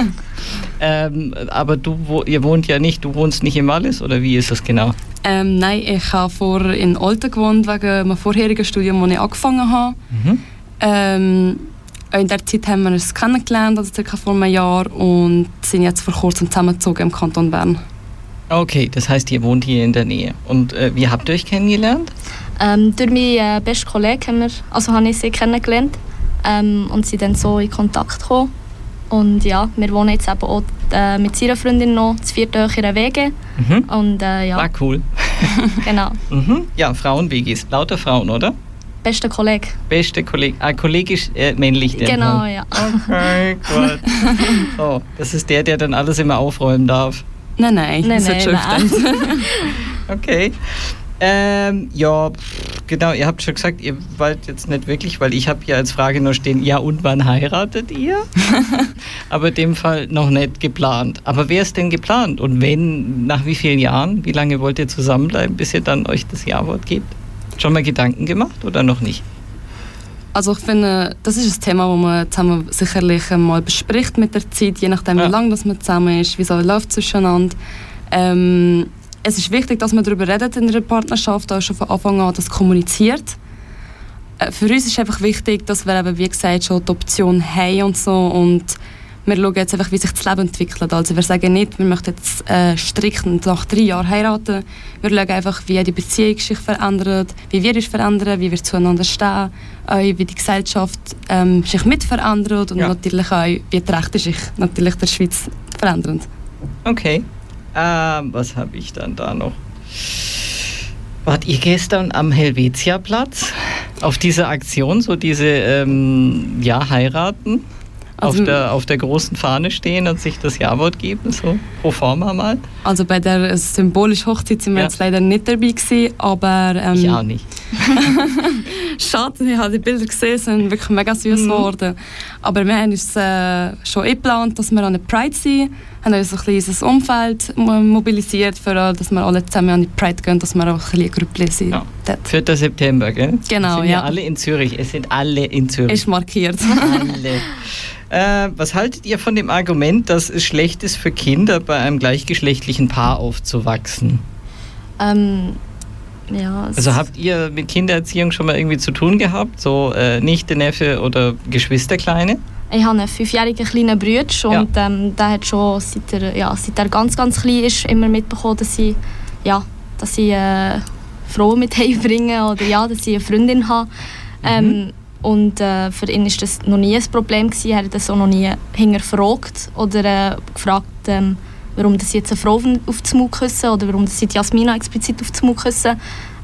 ähm, aber du, wo, ihr wohnt ja nicht, du wohnst nicht im Wallis oder wie ist das genau? Ähm, nein, ich habe vor in Olten gewohnt wegen meinem vorherigen Studium, das ich angefangen habe. Mhm. Ähm, in der Zeit haben wir uns kennengelernt, also circa vor einem Jahr, und sind jetzt vor kurzem zusammengezogen im Kanton Bern. Okay, das heißt, ihr wohnt hier in der Nähe. Und äh, wie habt ihr euch kennengelernt? Ähm, durch meinen äh, besten Kollegen haben wir, also habe ich sie kennengelernt ähm, und sind dann so in Kontakt gekommen. Und ja, wir wohnen jetzt eben auch äh, mit seiner Freundin noch zu viert in ihrer Wege. Mhm. Und, äh, ja. War cool. genau. Mhm. Ja, Frauenwegis, lauter Frauen, oder? Bester Kollege. Beste Kollege. Ah, Kollege ist äh, männlich. Der genau, ja. Okay, gut. oh, das ist der, der dann alles immer aufräumen darf. Nein, nein, nein, das nein, nein. okay. Ähm, ja, genau, ihr habt schon gesagt, ihr wollt jetzt nicht wirklich, weil ich habe hier als Frage nur stehen, ja und wann heiratet ihr? Aber in dem Fall noch nicht geplant. Aber wer ist denn geplant? Und wenn, nach wie vielen Jahren? Wie lange wollt ihr zusammenbleiben, bis ihr dann euch das Ja-Wort gebt? Schon mal Gedanken gemacht oder noch nicht? Also ich finde, das ist ein Thema, das man zusammen sicherlich mal bespricht mit der Zeit, je nachdem, ja. wie lange man zusammen ist, wie so läuft zwischeneinander. Ähm, es ist wichtig, dass man darüber redet in einer Partnerschaft, auch schon von Anfang an das kommuniziert. Äh, für uns ist einfach wichtig, dass wir eben, wie gesagt, schon die Option haben und so und wir schauen jetzt einfach, wie sich das Leben entwickelt. Also wir sagen nicht, wir möchten jetzt äh, strikt nach drei Jahren heiraten. Wir schauen einfach, wie die Beziehung sich verändert, wie wir uns verändern, wie wir zueinander stehen, auch wie die Gesellschaft ähm, sich mit verändert und ja. natürlich auch, wie die Rechte sich natürlich der Schweiz verändern. Okay. Ähm, was habe ich dann da noch? Wart ihr gestern am Helvetia-Platz auf dieser Aktion, so diese ähm, ja, heiraten? Also auf, der, auf der großen Fahne stehen und sich das Ja-Wort geben, so pro forma mal? Also bei der symbolischen Hochzeit sind wir ja. jetzt leider nicht dabei gewesen, aber... Ähm, ich auch nicht. Schade, ich habe die Bilder gesehen, sind wirklich mega süß mhm. geworden. Aber wir haben uns äh, schon geplant, dass wir an der Pride sind, haben uns ein kleines Umfeld mobilisiert, für, dass wir alle zusammen an die Pride gehen, dass wir auch ein eine Gruppe sind. Ja. 4. September, gell? Genau, sind ja. alle in Zürich, es sind alle in Zürich. Ist markiert. alle. Äh, was haltet ihr von dem Argument, dass es schlecht ist für Kinder, bei einem gleichgeschlechtlichen Paar aufzuwachsen? Ähm, ja, also habt ihr mit Kindererziehung schon mal irgendwie zu tun gehabt? So äh, Nichte, Neffe oder Geschwisterkleine? Ich habe einen fünfjährigen kleinen Bruder und ja. ähm, der hat schon, seit er, ja, seit er ganz, ganz klein ist, immer mitbekommen, dass ich, ja, dass ich äh, Frauen mit bringe oder ja, dass ich eine Freundin habe. Mhm. Und äh, für ihn war das noch nie ein Problem. Gewesen. Er hat das auch noch nie hinterfragt oder äh, gefragt, ähm, warum das jetzt eine Frau auf den Mund küssen oder warum das jetzt Jasmina explizit auf den Mund küssen.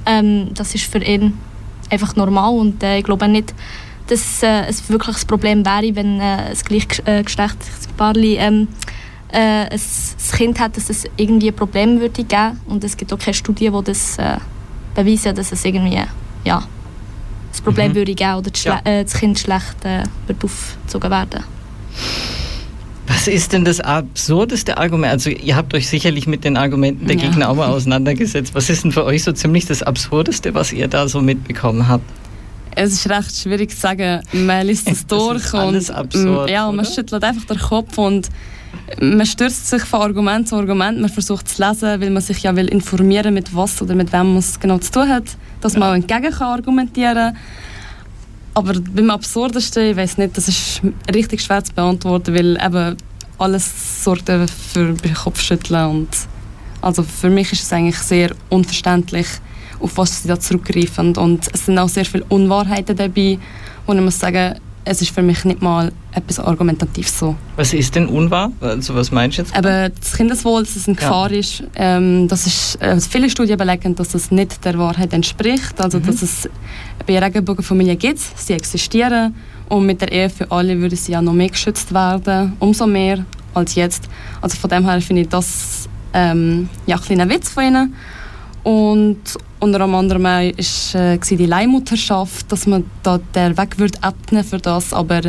Ähm, das ist für ihn einfach normal und äh, ich glaube nicht, dass äh, es wirklich ein Problem wäre, wenn äh, ein gleichgeschlechtliches Paar ähm, äh, ein, ein Kind hat, dass es irgendwie ein Problem würde geben und es gibt auch keine Studien, die das äh, beweisen, dass es irgendwie ja, das Problem mhm. würde geben oder das, ja. äh, das Kind schlecht äh, wird aufgezogen werden. Was ist denn das absurdeste Argument? Also ihr habt euch sicherlich mit den Argumenten der ja. Gegner auch mal auseinandergesetzt. Was ist denn für euch so ziemlich das Absurdeste, was ihr da so mitbekommen habt? Es ist recht schwierig zu sagen. Man liest es durch ist alles und absurd, ja, man oder? schüttelt einfach den Kopf und man stürzt sich von Argument zu Argument. Man versucht zu lesen, weil man sich ja will informieren mit was oder mit wem man es genau zu tun hat, dass man auch entgegen kann argumentieren. Aber beim Absurdesten, ich weiß nicht, das ist richtig schwer zu beantworten, weil eben alles sorgt für Kopfschütteln und also für mich ist es eigentlich sehr unverständlich, auf was sie da zurückgreifen. Und es sind auch sehr viele Unwahrheiten dabei, wo ich muss sagen, es ist für mich nicht mal etwas argumentativ so. Was ist denn unwahr? Also was meinst du jetzt? Eben, das Kindeswohl, dass es eine Gefahr ja. ist, ähm, das ist äh, viele Studien belegen, dass es nicht der Wahrheit entspricht. Also, mhm. dass es bei Regenbogenfamilien gibt, sie existieren und mit der Ehe für alle würde sie ja noch mehr geschützt werden, umso mehr als jetzt. Also von dem her finde ich das ähm, ja, ein kleiner Witz von ihnen. Und unter anderem war äh, die Leihmutterschaft, dass man da den Weg würde ebnen für das, aber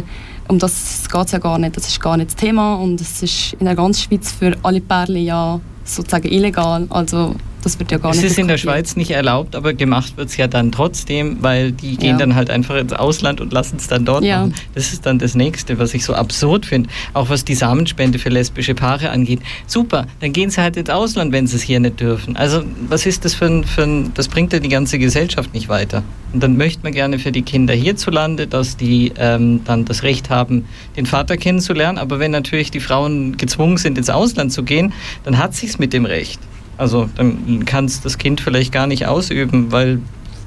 um das geht es ja gar nicht. Das ist gar nicht das Thema und es ist in der ganzen Schweiz für alle Pärchen ja sozusagen illegal. Also das wird ja gar es nicht. Es ist in der Schweiz nicht erlaubt, aber gemacht wird es ja dann trotzdem, weil die gehen ja. dann halt einfach ins Ausland und lassen es dann dort ja. machen. Das ist dann das Nächste, was ich so absurd finde. Auch was die Samenspende für lesbische Paare angeht. Super, dann gehen sie halt ins Ausland, wenn sie es hier nicht dürfen. Also was ist das für ein, für ein das bringt ja die ganze Gesellschaft nicht weiter. Und dann möchte man gerne für die Kinder hierzulande, dass die ähm, dann das Recht haben, den Vater kennenzulernen. Aber wenn natürlich die Frauen gezwungen sind, ins Ausland zu gehen, dann hat sich's mit dem Recht. Also dann kann es das Kind vielleicht gar nicht ausüben, weil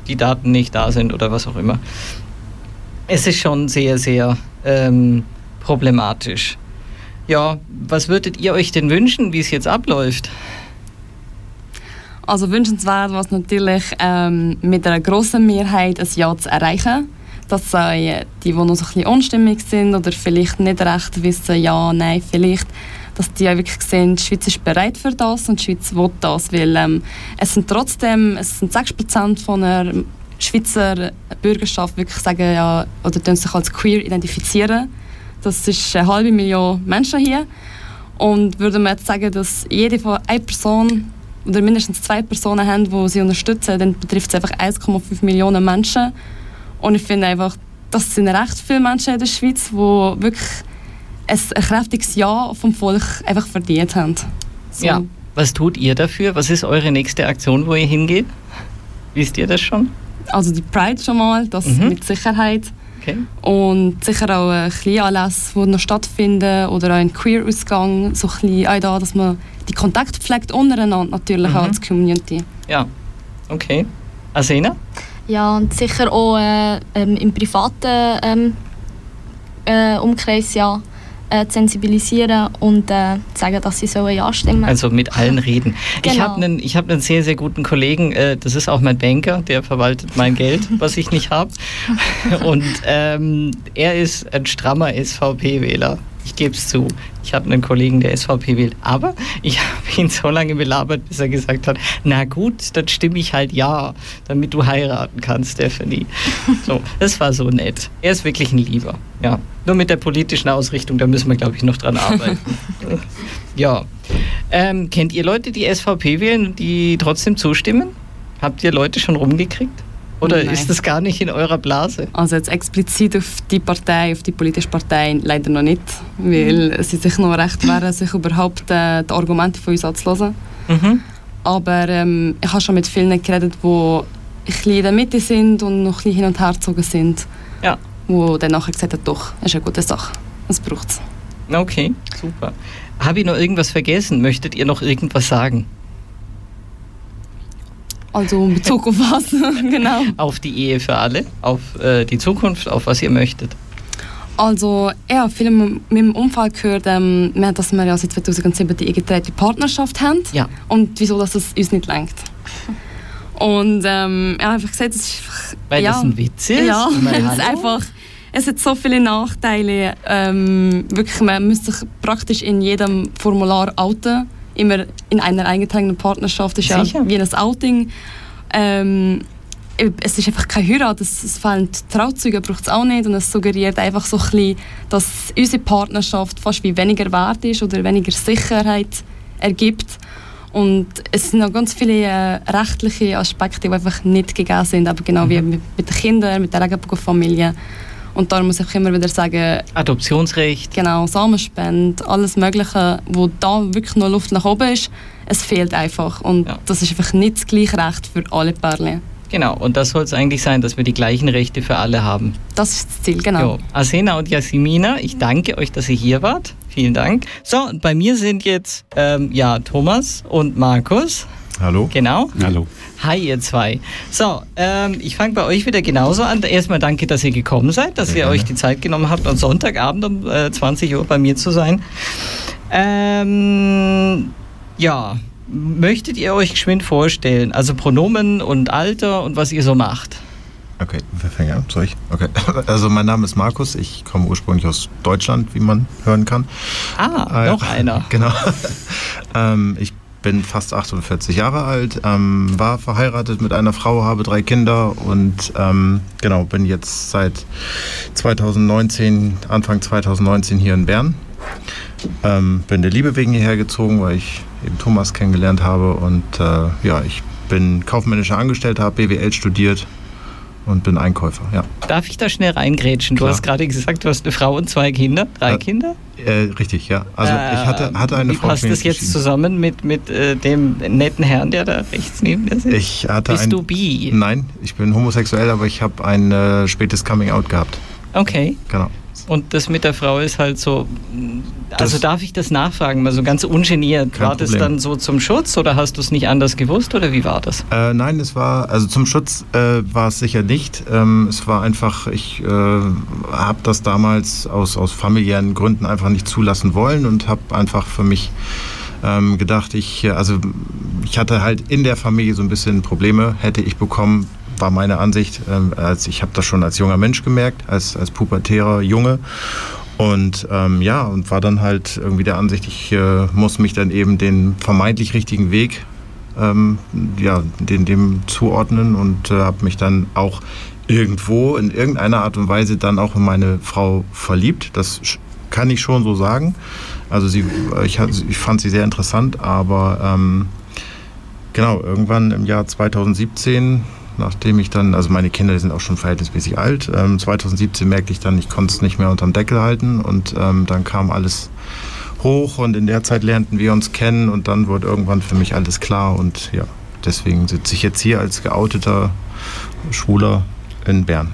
die Daten nicht da sind oder was auch immer. Es ist schon sehr, sehr ähm, problematisch. Ja, was würdet ihr euch denn wünschen, wie es jetzt abläuft? Also wünschenswert es natürlich, ähm, mit einer großen Mehrheit ein Ja zu erreichen. Dass äh, die, die noch so ein bisschen unstimmig sind oder vielleicht nicht recht wissen, ja, nein, vielleicht, dass die auch wirklich sehen, die Schweiz ist bereit für das und die Schweiz will das, weil ähm, es sind trotzdem, es sind 6% von der Schweizer Bürgerschaft wirklich sagen, ja, oder sich als queer identifizieren. Das ist eine halbe Million Menschen hier. Und würde man jetzt sagen, dass jede von einer Person oder mindestens zwei Personen haben, die sie unterstützen, dann betrifft es einfach 1,5 Millionen Menschen. Und ich finde einfach, das sind recht viele Menschen in der Schweiz, die wirklich ein, ein kräftiges Ja vom Volk einfach verdient haben. So. Ja. Was tut ihr dafür? Was ist eure nächste Aktion, wo ihr hingeht? Wisst ihr das schon? Also die Pride schon mal, das mhm. mit Sicherheit. Okay. Und sicher auch ein Kleinanlässe, die noch stattfinden oder auch ein Queer-Ausgang, so ein auch da, dass man die Kontakte pflegt untereinander natürlich mhm. als Community. Ja, okay. Asena? Ja, und sicher auch äh, ähm, im privaten ähm, äh, Umkreis ja äh, sensibilisieren und äh, sagen, dass sie sollen ja stimmen. Also mit allen reden. Genau. Ich habe einen hab einen sehr, sehr guten Kollegen, äh, das ist auch mein Banker, der verwaltet mein Geld, was ich nicht habe. Und ähm, er ist ein strammer SVP-Wähler. Ich gebe es zu. Ich habe einen Kollegen, der SVP wählt. Aber ich habe ihn so lange belabert, bis er gesagt hat, na gut, dann stimme ich halt ja, damit du heiraten kannst, Stephanie. So, das war so nett. Er ist wirklich ein Lieber. Ja. Nur mit der politischen Ausrichtung, da müssen wir, glaube ich, noch dran arbeiten. ja. Ähm, kennt ihr Leute, die SVP wählen, die trotzdem zustimmen? Habt ihr Leute schon rumgekriegt? Oder Nein. ist das gar nicht in eurer Blase? Also jetzt explizit auf die Partei, auf die politische Partei leider noch nicht, weil mhm. sie sich noch recht wehren, sich überhaupt äh, die Argumente von uns anzuhören. Mhm. Aber ähm, ich habe schon mit vielen geredet, die ein bisschen in der Mitte sind und noch ein bisschen hin und her gezogen sind. Ja. Wo dann nachher gesagt haben, doch, das ist eine gute Sache. Das braucht es. Okay, super. Habe ich noch irgendwas vergessen? Möchtet ihr noch irgendwas sagen? Also in Bezug auf was? genau. Auf die Ehe für alle, auf äh, die Zukunft, auf was ihr möchtet. Also, ja, viele mit dem Unfall gehört, ähm, dass wir ja seit 2007 die eingetragene Partnerschaft haben. Ja. Und wieso, dass es uns nicht lenkt. Und ähm, ja, einfach gesagt, es ist einfach... Weil ja, das ein Witz ist? Ja, es ist einfach... Es hat so viele Nachteile. Ähm, wirklich, man müsste sich praktisch in jedem Formular outen immer in einer eingetragenen Partnerschaft ist Sicher. ja wie ein Outing. Ähm, es ist einfach keine Heirat, es, es fehlen Trauzeuge, braucht es auch nicht und es suggeriert einfach so ein bisschen, dass unsere Partnerschaft fast wie weniger wert ist oder weniger Sicherheit ergibt und es sind noch ganz viele äh, rechtliche Aspekte, die einfach nicht gegeben sind, aber genau mhm. wie mit, mit, den Kindern, mit der Regenbogenfamilie und darum muss ich immer wieder sagen Adoptionsrecht genau, Samenspende, alles mögliche, wo da wirklich noch Luft nach oben ist, es fehlt einfach und ja. das ist einfach nicht das gleiche Recht für alle Pärchen. Genau, und das soll es eigentlich sein, dass wir die gleichen Rechte für alle haben. Das ist das Ziel, genau. Jo. Asena und Jasmina, ich danke euch, dass ihr hier wart. Vielen Dank. So, bei mir sind jetzt ähm, ja, Thomas und Markus. Hallo. Genau. Hallo. Hi, ihr zwei. So, ähm, ich fange bei euch wieder genauso an. Erstmal danke, dass ihr gekommen seid, dass ihr euch die Zeit genommen habt, am Sonntagabend um äh, 20 Uhr bei mir zu sein. Ähm, ja, möchtet ihr euch geschwind vorstellen? Also Pronomen und Alter und was ihr so macht. Okay, wer fängt an? Soll ich? Okay. Also mein Name ist Markus, ich komme ursprünglich aus Deutschland, wie man hören kann. Ah, äh, noch einer. Genau. ähm, ich bin fast 48 Jahre alt, ähm, war verheiratet mit einer Frau, habe drei Kinder und ähm, genau, bin jetzt seit 2019, Anfang 2019 hier in Bern. Ähm, bin der Liebe wegen hierher gezogen, weil ich eben Thomas kennengelernt habe. Und äh, ja, ich bin kaufmännischer Angestellter, habe BWL studiert und bin Einkäufer. Ja. Darf ich da schnell reingrätschen? Du hast gerade gesagt, du hast eine Frau und zwei Kinder, drei äh, Kinder? Äh, richtig, ja. Also äh, ich hatte, hatte eine wie Frau. Wie passt das jetzt zusammen mit, mit äh, dem netten Herrn, der da rechts neben dir sitzt? Ich hatte Bist ein, du bi? Nein, ich bin homosexuell, aber ich habe ein äh, spätes Coming Out gehabt. Okay. Genau. Und das mit der Frau ist halt so. Also das darf ich das nachfragen, mal so ganz ungeniert. War das dann so zum Schutz oder hast du es nicht anders gewusst oder wie war das? Äh, nein, es war, also zum Schutz äh, war es sicher nicht. Ähm, es war einfach, ich äh, habe das damals aus, aus familiären Gründen einfach nicht zulassen wollen und habe einfach für mich ähm, gedacht, ich, also ich hatte halt in der Familie so ein bisschen Probleme, hätte ich bekommen, war meine Ansicht. Ähm, als ich habe das schon als junger Mensch gemerkt, als, als pubertärer Junge. Und ähm, ja, und war dann halt irgendwie der Ansicht, ich äh, muss mich dann eben den vermeintlich richtigen Weg ähm, ja, den, dem zuordnen und äh, habe mich dann auch irgendwo in irgendeiner Art und Weise dann auch in meine Frau verliebt. Das kann ich schon so sagen. Also sie, ich, ich fand sie sehr interessant, aber ähm, genau, irgendwann im Jahr 2017 nachdem ich dann, also meine Kinder die sind auch schon verhältnismäßig alt. Ähm, 2017 merkte ich dann, ich konnte es nicht mehr unter dem Deckel halten und ähm, dann kam alles hoch und in der Zeit lernten wir uns kennen und dann wurde irgendwann für mich alles klar und ja, deswegen sitze ich jetzt hier als geouteter Schwuler in Bern.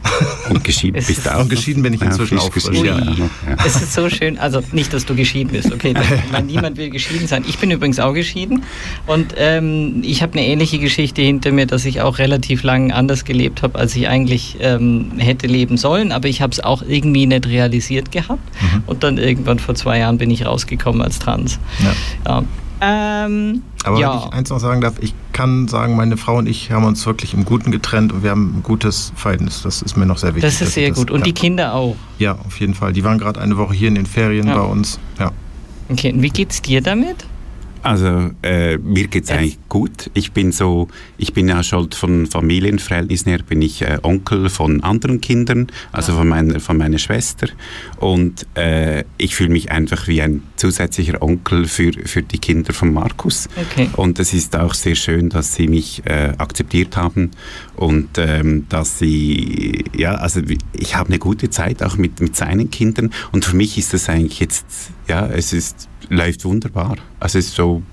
Und geschieden bist du auch. Und geschieden bin ich inzwischen ja, auch. Geschieden, ja. Ja. Es ist so schön, also nicht, dass du geschieden bist, okay, meine, niemand will geschieden sein. Ich bin übrigens auch geschieden und ähm, ich habe eine ähnliche Geschichte hinter mir, dass ich auch relativ lang anders gelebt habe, als ich eigentlich ähm, hätte leben sollen, aber ich habe es auch irgendwie nicht realisiert gehabt mhm. und dann irgendwann vor zwei Jahren bin ich rausgekommen als Trans. Ja. Ähm, Aber ja. wenn ich eins noch sagen darf, ich kann sagen, meine Frau und ich haben uns wirklich im Guten getrennt und wir haben ein gutes Verhältnis. Das ist mir noch sehr wichtig. Das ist sehr gut. und ja. die Kinder auch? Ja, auf jeden Fall. Die waren gerade eine Woche hier in den Ferien ja. bei uns. Ja. Okay, und wie geht's dir damit? Also äh, mir geht es eigentlich gut. Ich bin so, ich bin ja schon von Familienverhältnissen her bin ich äh, Onkel von anderen Kindern, also von meiner von meiner Schwester und äh, ich fühle mich einfach wie ein zusätzlicher Onkel für für die Kinder von Markus. Okay. Und es ist auch sehr schön, dass sie mich äh, akzeptiert haben und ähm, dass sie ja also ich habe eine gute Zeit auch mit mit seinen Kindern und für mich ist das eigentlich jetzt ja es ist läuft wunderbar. Also es ist so,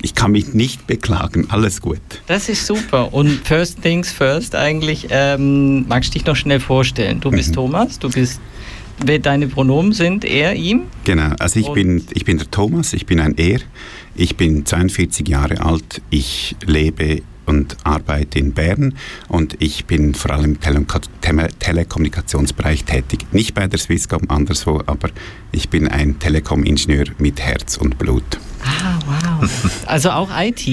ich kann mich nicht beklagen, alles gut. Das ist super. Und first things first eigentlich, ähm, magst du dich noch schnell vorstellen? Du bist mhm. Thomas, du bist deine Pronomen sind er, ihm? Genau, also ich bin, ich bin der Thomas, ich bin ein er. Ich bin 42 Jahre alt, ich lebe und arbeite in Bern und ich bin vor allem im Tele Tele Telekommunikationsbereich tätig. Nicht bei der Swisscom, anderswo, aber ich bin ein Telekom-Ingenieur mit Herz und Blut. Ah, wow. Also auch IT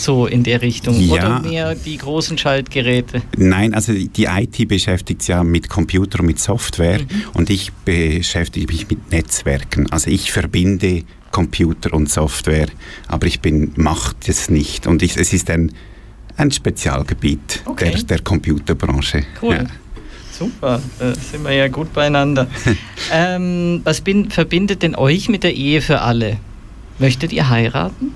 so in der Richtung ja. oder mehr die großen Schaltgeräte? Nein, also die IT beschäftigt sich ja mit Computer und mit Software mhm. und ich beschäftige mich mit Netzwerken. Also ich verbinde Computer und Software, aber ich bin macht es nicht und ich, es ist ein ein Spezialgebiet okay. der, der Computerbranche. Cool. Ja. Super, da sind wir ja gut beieinander. ähm, was bin, verbindet denn euch mit der Ehe für alle? Möchtet ihr heiraten?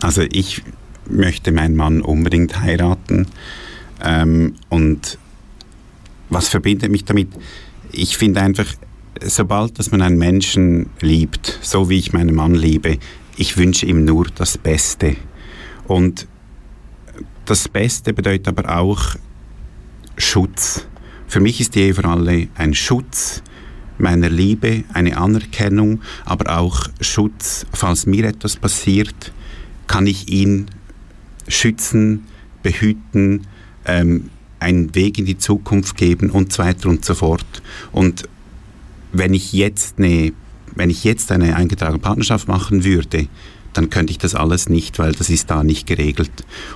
Also ich möchte meinen Mann unbedingt heiraten. Ähm, und was verbindet mich damit? Ich finde einfach, sobald dass man einen Menschen liebt, so wie ich meinen Mann liebe, ich wünsche ihm nur das Beste. Und das Beste bedeutet aber auch Schutz. Für mich ist die Ehe für alle ein Schutz meiner Liebe, eine Anerkennung, aber auch Schutz, falls mir etwas passiert, kann ich ihn schützen, behüten, ähm, einen Weg in die Zukunft geben und so weiter und so fort. Und wenn ich jetzt eine, wenn ich jetzt eine eingetragene Partnerschaft machen würde, dann könnte ich das alles nicht, weil das ist da nicht geregelt.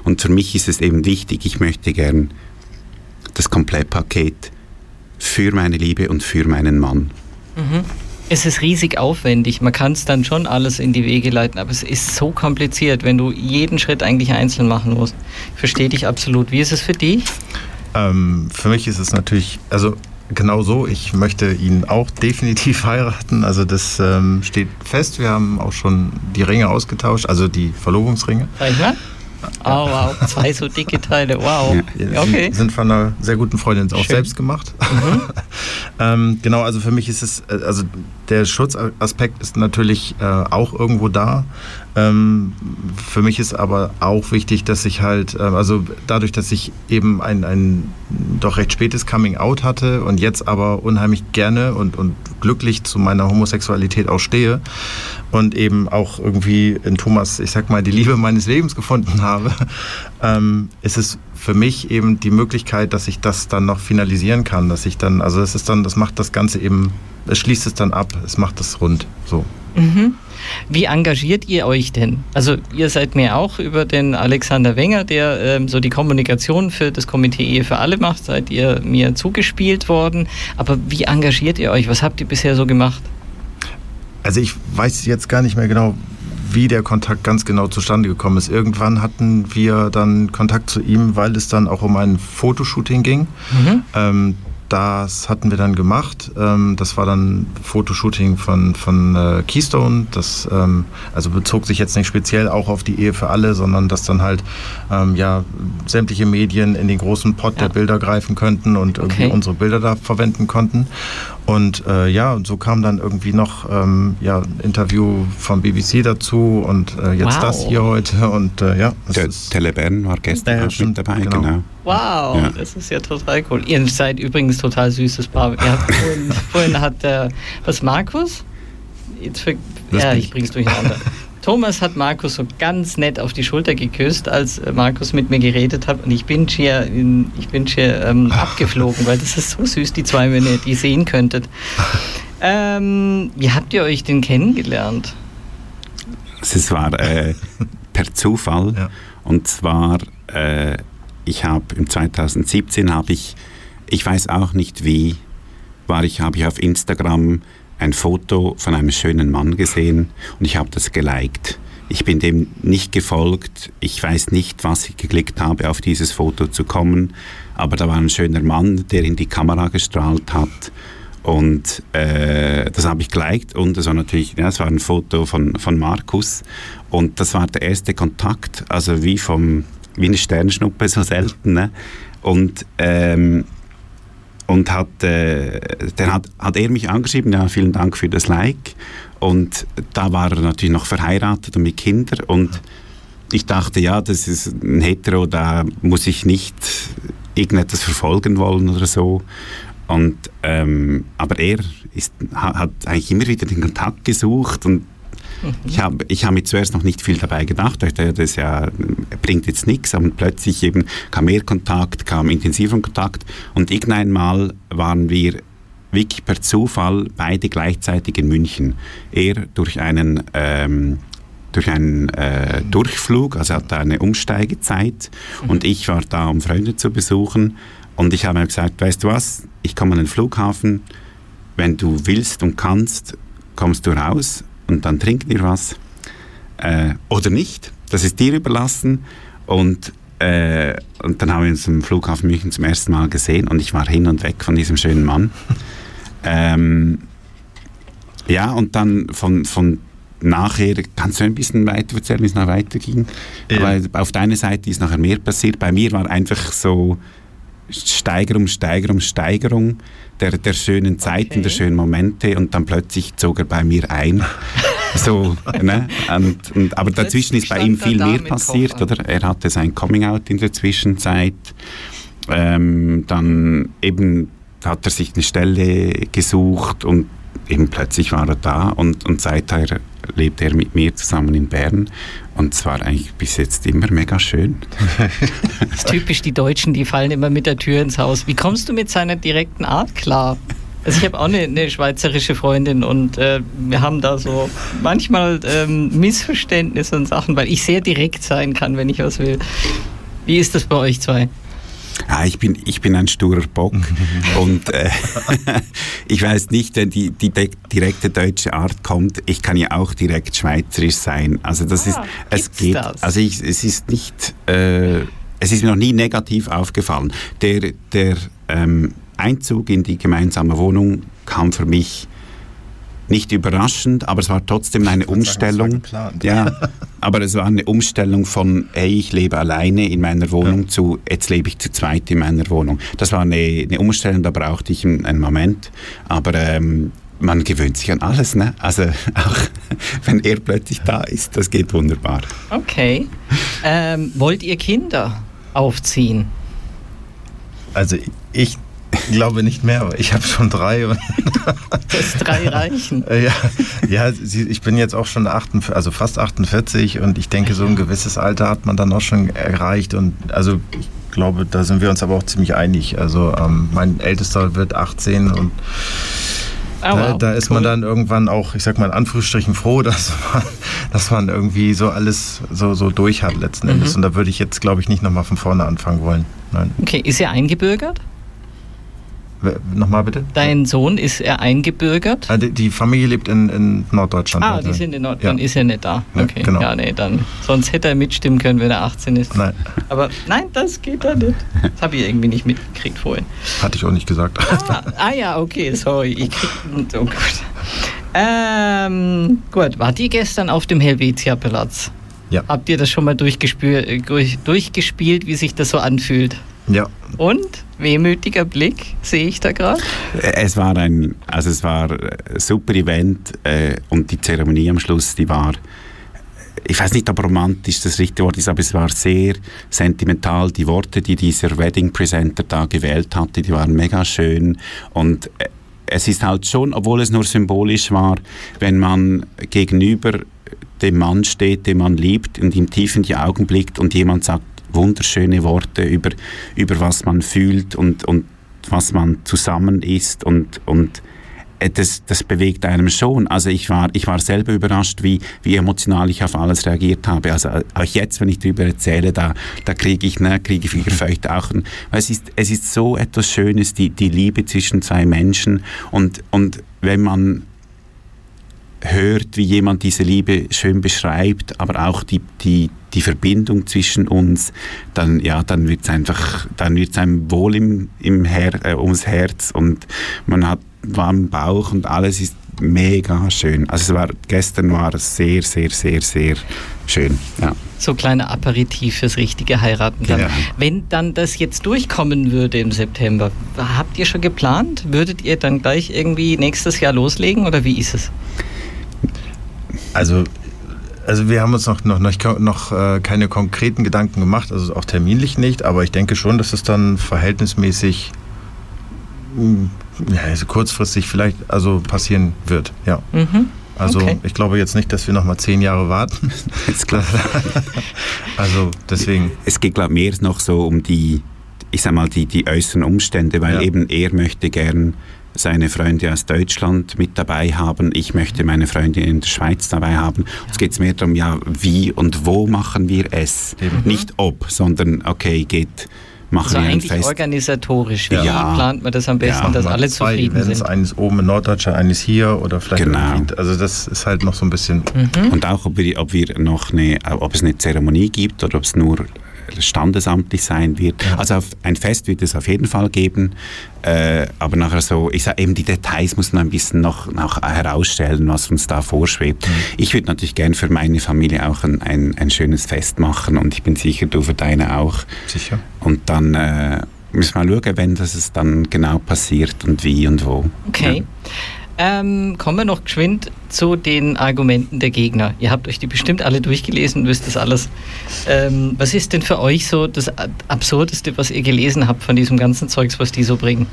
Und für mich ist es eben wichtig, ich möchte gern das Komplettpaket für meine Liebe und für meinen Mann. Mhm. Es ist riesig aufwendig. Man kann es dann schon alles in die Wege leiten, aber es ist so kompliziert, wenn du jeden Schritt eigentlich einzeln machen musst. Ich verstehe dich absolut. Wie ist es für dich? Ähm, für mich ist es natürlich, also genau so. Ich möchte ihn auch definitiv heiraten. Also das ähm, steht fest. Wir haben auch schon die Ringe ausgetauscht, also die Verlobungsringe. Sag ich mal? Oh wow, zwei so dicke Teile, wow. Ja, okay. Sind, sind von einer sehr guten Freundin auch Schön. selbst gemacht. Mhm. ähm, genau, also für mich ist es, äh, also der Schutzaspekt ist natürlich äh, auch irgendwo da. Ähm, für mich ist aber auch wichtig, dass ich halt, äh, also dadurch, dass ich eben ein, ein doch recht spätes Coming Out hatte und jetzt aber unheimlich gerne und, und glücklich zu meiner Homosexualität auch stehe und eben auch irgendwie in Thomas, ich sag mal, die Liebe meines Lebens gefunden habe, ähm, ist es für mich eben die Möglichkeit, dass ich das dann noch finalisieren kann, dass ich dann, also es ist dann, das macht das Ganze eben, es schließt es dann ab, es macht es rund, so. Mhm. Wie engagiert ihr euch denn? Also ihr seid mir auch über den Alexander Wenger, der ähm, so die Kommunikation für das Komitee Ehe für alle macht, seid ihr mir zugespielt worden. Aber wie engagiert ihr euch? Was habt ihr bisher so gemacht? Also ich weiß jetzt gar nicht mehr genau, wie der Kontakt ganz genau zustande gekommen ist. Irgendwann hatten wir dann Kontakt zu ihm, weil es dann auch um ein Fotoshooting ging. Mhm. Ähm, das hatten wir dann gemacht. Ähm, das war dann Fotoshooting von, von äh, Keystone. Das ähm, also bezog sich jetzt nicht speziell auch auf die Ehe für alle, sondern dass dann halt ähm, ja, sämtliche Medien in den großen Pot ja. der Bilder greifen könnten und irgendwie okay. unsere Bilder da verwenden konnten. Und äh, ja, und so kam dann irgendwie noch ähm, ja, ein Interview vom BBC dazu und äh, jetzt wow. das hier heute. Und äh, ja, Der Telebern war gestern auch mit dabei, genau. genau. Wow, ja. das ist ja total cool. Ihr seid übrigens total süßes Paar. vorhin, vorhin, hat der, was Markus? Jetzt für, ja, ich bring's durcheinander. Thomas hat Markus so ganz nett auf die Schulter geküsst, als äh, Markus mit mir geredet hat. Und ich bin schier, in, ich bin schier ähm, abgeflogen, weil das ist so süß, die zwei, wenn ihr die sehen könntet. Ähm, wie habt ihr euch denn kennengelernt? Es war äh, per Zufall. Ja. Und zwar, äh, ich habe im 2017 habe ich, ich weiß auch nicht wie, war ich, habe ich auf Instagram ein Foto von einem schönen Mann gesehen und ich habe das geliked. Ich bin dem nicht gefolgt. Ich weiß nicht, was ich geklickt habe, auf dieses Foto zu kommen. Aber da war ein schöner Mann, der in die Kamera gestrahlt hat. Und äh, das habe ich geliked. Und das war natürlich, ja, das war ein Foto von, von Markus. Und das war der erste Kontakt, also wie, vom, wie eine Sternschnuppe, so selten. Ne? Und ähm, und hat, äh, dann hat, hat er mich angeschrieben, ja, vielen Dank für das Like. Und da war er natürlich noch verheiratet und mit Kindern. Und ich dachte, ja, das ist ein Hetero, da muss ich nicht irgendetwas verfolgen wollen oder so. Und, ähm, aber er ist, hat eigentlich immer wieder den Kontakt gesucht und ich habe ich hab mir zuerst noch nicht viel dabei gedacht, ich dachte, das ja, bringt jetzt nichts, aber plötzlich eben kam mehr Kontakt, kam intensiver Kontakt und irgendwann Mal waren wir wirklich per Zufall beide gleichzeitig in München. Er durch einen ähm, durch einen äh, Durchflug, also hatte eine Umsteigezeit mhm. und ich war da, um Freunde zu besuchen und ich habe mir gesagt, weißt du was, ich komme an den Flughafen, wenn du willst und kannst, kommst du raus und dann trinken wir was. Äh, oder nicht. Das ist dir überlassen. Und äh, und dann haben wir uns am Flughafen München zum ersten Mal gesehen und ich war hin und weg von diesem schönen Mann. ähm, ja, und dann von, von nachher, kannst du ein bisschen weiter erzählen, wie es noch weiterging? Ja. Weil auf deiner Seite ist nachher mehr passiert. Bei mir war einfach so Steigerung, Steigerung, Steigerung der, der schönen Zeiten, okay. der schönen Momente und dann plötzlich zog er bei mir ein. so, ne? Und, und, aber dazwischen ist bei ihm viel mehr passiert, Koffer. oder? Er hatte sein Coming-out in der Zwischenzeit. Ähm, dann eben hat er sich eine Stelle gesucht und eben plötzlich war er da und, und seither lebt er mit mir zusammen in Bern und zwar eigentlich bis jetzt immer mega schön. das ist typisch die Deutschen, die fallen immer mit der Tür ins Haus. Wie kommst du mit seiner direkten Art klar? Also ich habe auch eine, eine, schweizerische Freundin und äh, wir haben da so manchmal ähm, Missverständnisse und Sachen, weil ich sehr direkt sein kann, wenn ich was will. Wie ist das bei euch zwei? Ah, ich, bin, ich bin ein sturer Bock und äh, ich weiß nicht, wenn die, die direkte deutsche Art kommt, ich kann ja auch direkt schweizerisch sein. Also das ah, ist, es geht, das? also ich, es ist nicht, äh, es ist mir noch nie negativ aufgefallen. Der, der ähm, Einzug in die gemeinsame Wohnung kam für mich nicht überraschend, aber es war trotzdem eine Umstellung. Sagen, ja, aber es war eine Umstellung von, hey, ich lebe alleine in meiner Wohnung ja. zu, jetzt lebe ich zu zweit in meiner Wohnung. Das war eine, eine Umstellung, da brauchte ich einen, einen Moment. Aber ähm, man gewöhnt sich an alles, ne? Also auch wenn er plötzlich da ist, das geht wunderbar. Okay. Ähm, wollt ihr Kinder aufziehen? Also ich ich glaube nicht mehr, aber ich habe schon drei. das drei reichen. ja, ja, ich bin jetzt auch schon 48, also fast 48 und ich denke, so ein gewisses Alter hat man dann auch schon erreicht. Und also ich glaube, da sind wir uns aber auch ziemlich einig. Also ähm, mein Ältester wird 18 und Oh, wow. da, ist cool. man dann irgendwann auch, ich sag mal in Anführungsstrichen, froh, dass man, dass man irgendwie so alles so, so durch hat letzten mhm. Endes. Und da würde ich jetzt, glaube ich, nicht nochmal von vorne anfangen wollen. Nein. Okay, ist er eingebürgert? Nochmal bitte? Dein Sohn, ist er eingebürgert? Ah, die, die Familie lebt in, in Norddeutschland. Ah, die sind in Norddeutschland, ja. dann ist er nicht da. Okay, ja, genau. Ja, nee, dann, sonst hätte er mitstimmen können, wenn er 18 ist. Nein. Aber nein, das geht da nicht. Das habe ich irgendwie nicht mitgekriegt vorhin. Hatte ich auch nicht gesagt. Ah, ah ja, okay, sorry. Ich krieg, oh gut. Ähm, gut, wart ihr gestern auf dem Helvetia-Platz? Ja. Habt ihr das schon mal durchgespielt, durchgespielt, wie sich das so anfühlt? Ja. Und? Wehmütiger Blick, sehe ich da gerade? Es war ein, also es war ein super Event äh, und die Zeremonie am Schluss, die war, ich weiß nicht, ob romantisch das richtige Wort ist, aber es war sehr sentimental. Die Worte, die dieser Wedding Presenter da gewählt hatte, die waren mega schön und äh, es ist halt schon, obwohl es nur symbolisch war, wenn man gegenüber dem Mann steht, den man liebt und ihm tief in die Augen blickt und jemand sagt, wunderschöne Worte über, über was man fühlt und, und was man zusammen ist und, und äh, das, das bewegt einem schon. Also ich war, ich war selber überrascht, wie, wie emotional ich auf alles reagiert habe. Also äh, auch jetzt, wenn ich darüber erzähle, da, da kriege ich, ne, kriege ich wieder feuchte Augen. Weil es ist, es ist so etwas Schönes, die, die Liebe zwischen zwei Menschen. Und, und wenn man hört, wie jemand diese Liebe schön beschreibt, aber auch die, die, die Verbindung zwischen uns, dann, ja, dann wird es einfach, dann wird einem wohl im, im Her äh, ums Herz und man hat warmen Bauch und alles ist mega schön. Also es war, gestern war es sehr, sehr, sehr, sehr schön, ja. So kleine Aperitif fürs richtige Heiraten kann. Ja. Wenn dann das jetzt durchkommen würde im September, habt ihr schon geplant? Würdet ihr dann gleich irgendwie nächstes Jahr loslegen oder wie ist es? Also also wir haben uns noch, noch, noch, noch äh, keine konkreten Gedanken gemacht, also auch terminlich nicht, aber ich denke schon, dass es dann verhältnismäßig mh, hm, ja, also kurzfristig vielleicht also passieren wird, ja. Mhm. Also okay. ich glaube jetzt nicht, dass wir noch mal zehn Jahre warten. Ist klar. also deswegen. Es geht glaube ich mehr noch so um die, ich sag mal die, die äußeren Umstände, weil ja. eben er möchte gern seine Freunde aus Deutschland mit dabei haben. Ich möchte meine Freunde in der Schweiz dabei haben. Es geht mehr darum, ja, wie und wo machen wir es? Mhm. Nicht ob, sondern okay, geht machen also wir eigentlich Fest. organisatorisch. Wie ja. plant man das am besten, ja, dass alle zufrieden sind? Eines oben in Norddeutschland, eines hier oder vielleicht genau. Also das ist halt noch so ein bisschen. Mhm. Und auch, ob wir, ob wir noch eine, ob es eine Zeremonie gibt oder ob es nur standesamtlich sein wird. Ja. Also auf, ein Fest wird es auf jeden Fall geben, äh, aber nachher so, ich sage eben, die Details muss man ein bisschen noch, noch herausstellen, was uns da vorschwebt. Mhm. Ich würde natürlich gern für meine Familie auch ein, ein, ein, schönes Fest machen und ich bin sicher, du für deine auch. Sicher. Und dann äh, müssen wir schauen, wenn das dann genau passiert und wie und wo. Okay. Ja. Ähm, kommen wir noch geschwind zu den Argumenten der Gegner. Ihr habt euch die bestimmt alle durchgelesen und wisst das alles. Ähm, was ist denn für euch so das Absurdeste, was ihr gelesen habt von diesem ganzen Zeugs, was die so bringen?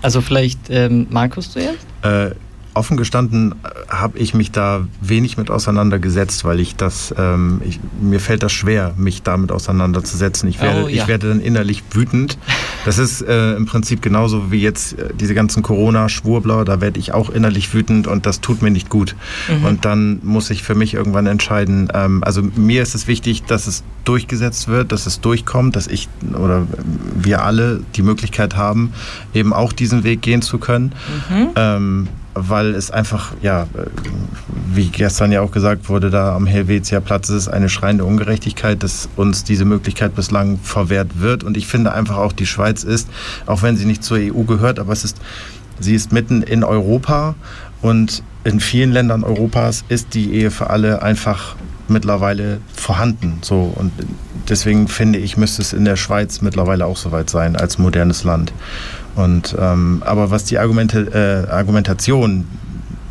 Also vielleicht ähm, Markus zuerst? Äh, offen gestanden äh, habe ich mich da wenig mit auseinandergesetzt, weil ich das, ähm, ich, mir fällt das schwer, mich damit auseinanderzusetzen. Ich werde, oh, ja. ich werde dann innerlich wütend. Das ist äh, im Prinzip genauso wie jetzt äh, diese ganzen Corona-Schwurbler, da werde ich auch innerlich wütend und das tut mir nicht gut. Mhm. Und dann muss ich für mich irgendwann entscheiden, ähm, also mir ist es wichtig, dass es durchgesetzt wird, dass es durchkommt, dass ich oder wir alle die Möglichkeit haben, eben auch diesen Weg gehen zu können. Mhm. Ähm, weil es einfach, ja, wie gestern ja auch gesagt wurde, da am Helvetia Platz ist eine schreiende Ungerechtigkeit, dass uns diese Möglichkeit bislang verwehrt wird. Und ich finde einfach auch, die Schweiz ist, auch wenn sie nicht zur EU gehört, aber es ist, sie ist mitten in Europa und in vielen Ländern Europas ist die Ehe für alle einfach mittlerweile vorhanden. So und deswegen finde ich, müsste es in der Schweiz mittlerweile auch soweit sein als modernes Land. Und, ähm, aber was die Argumente, äh, Argumentation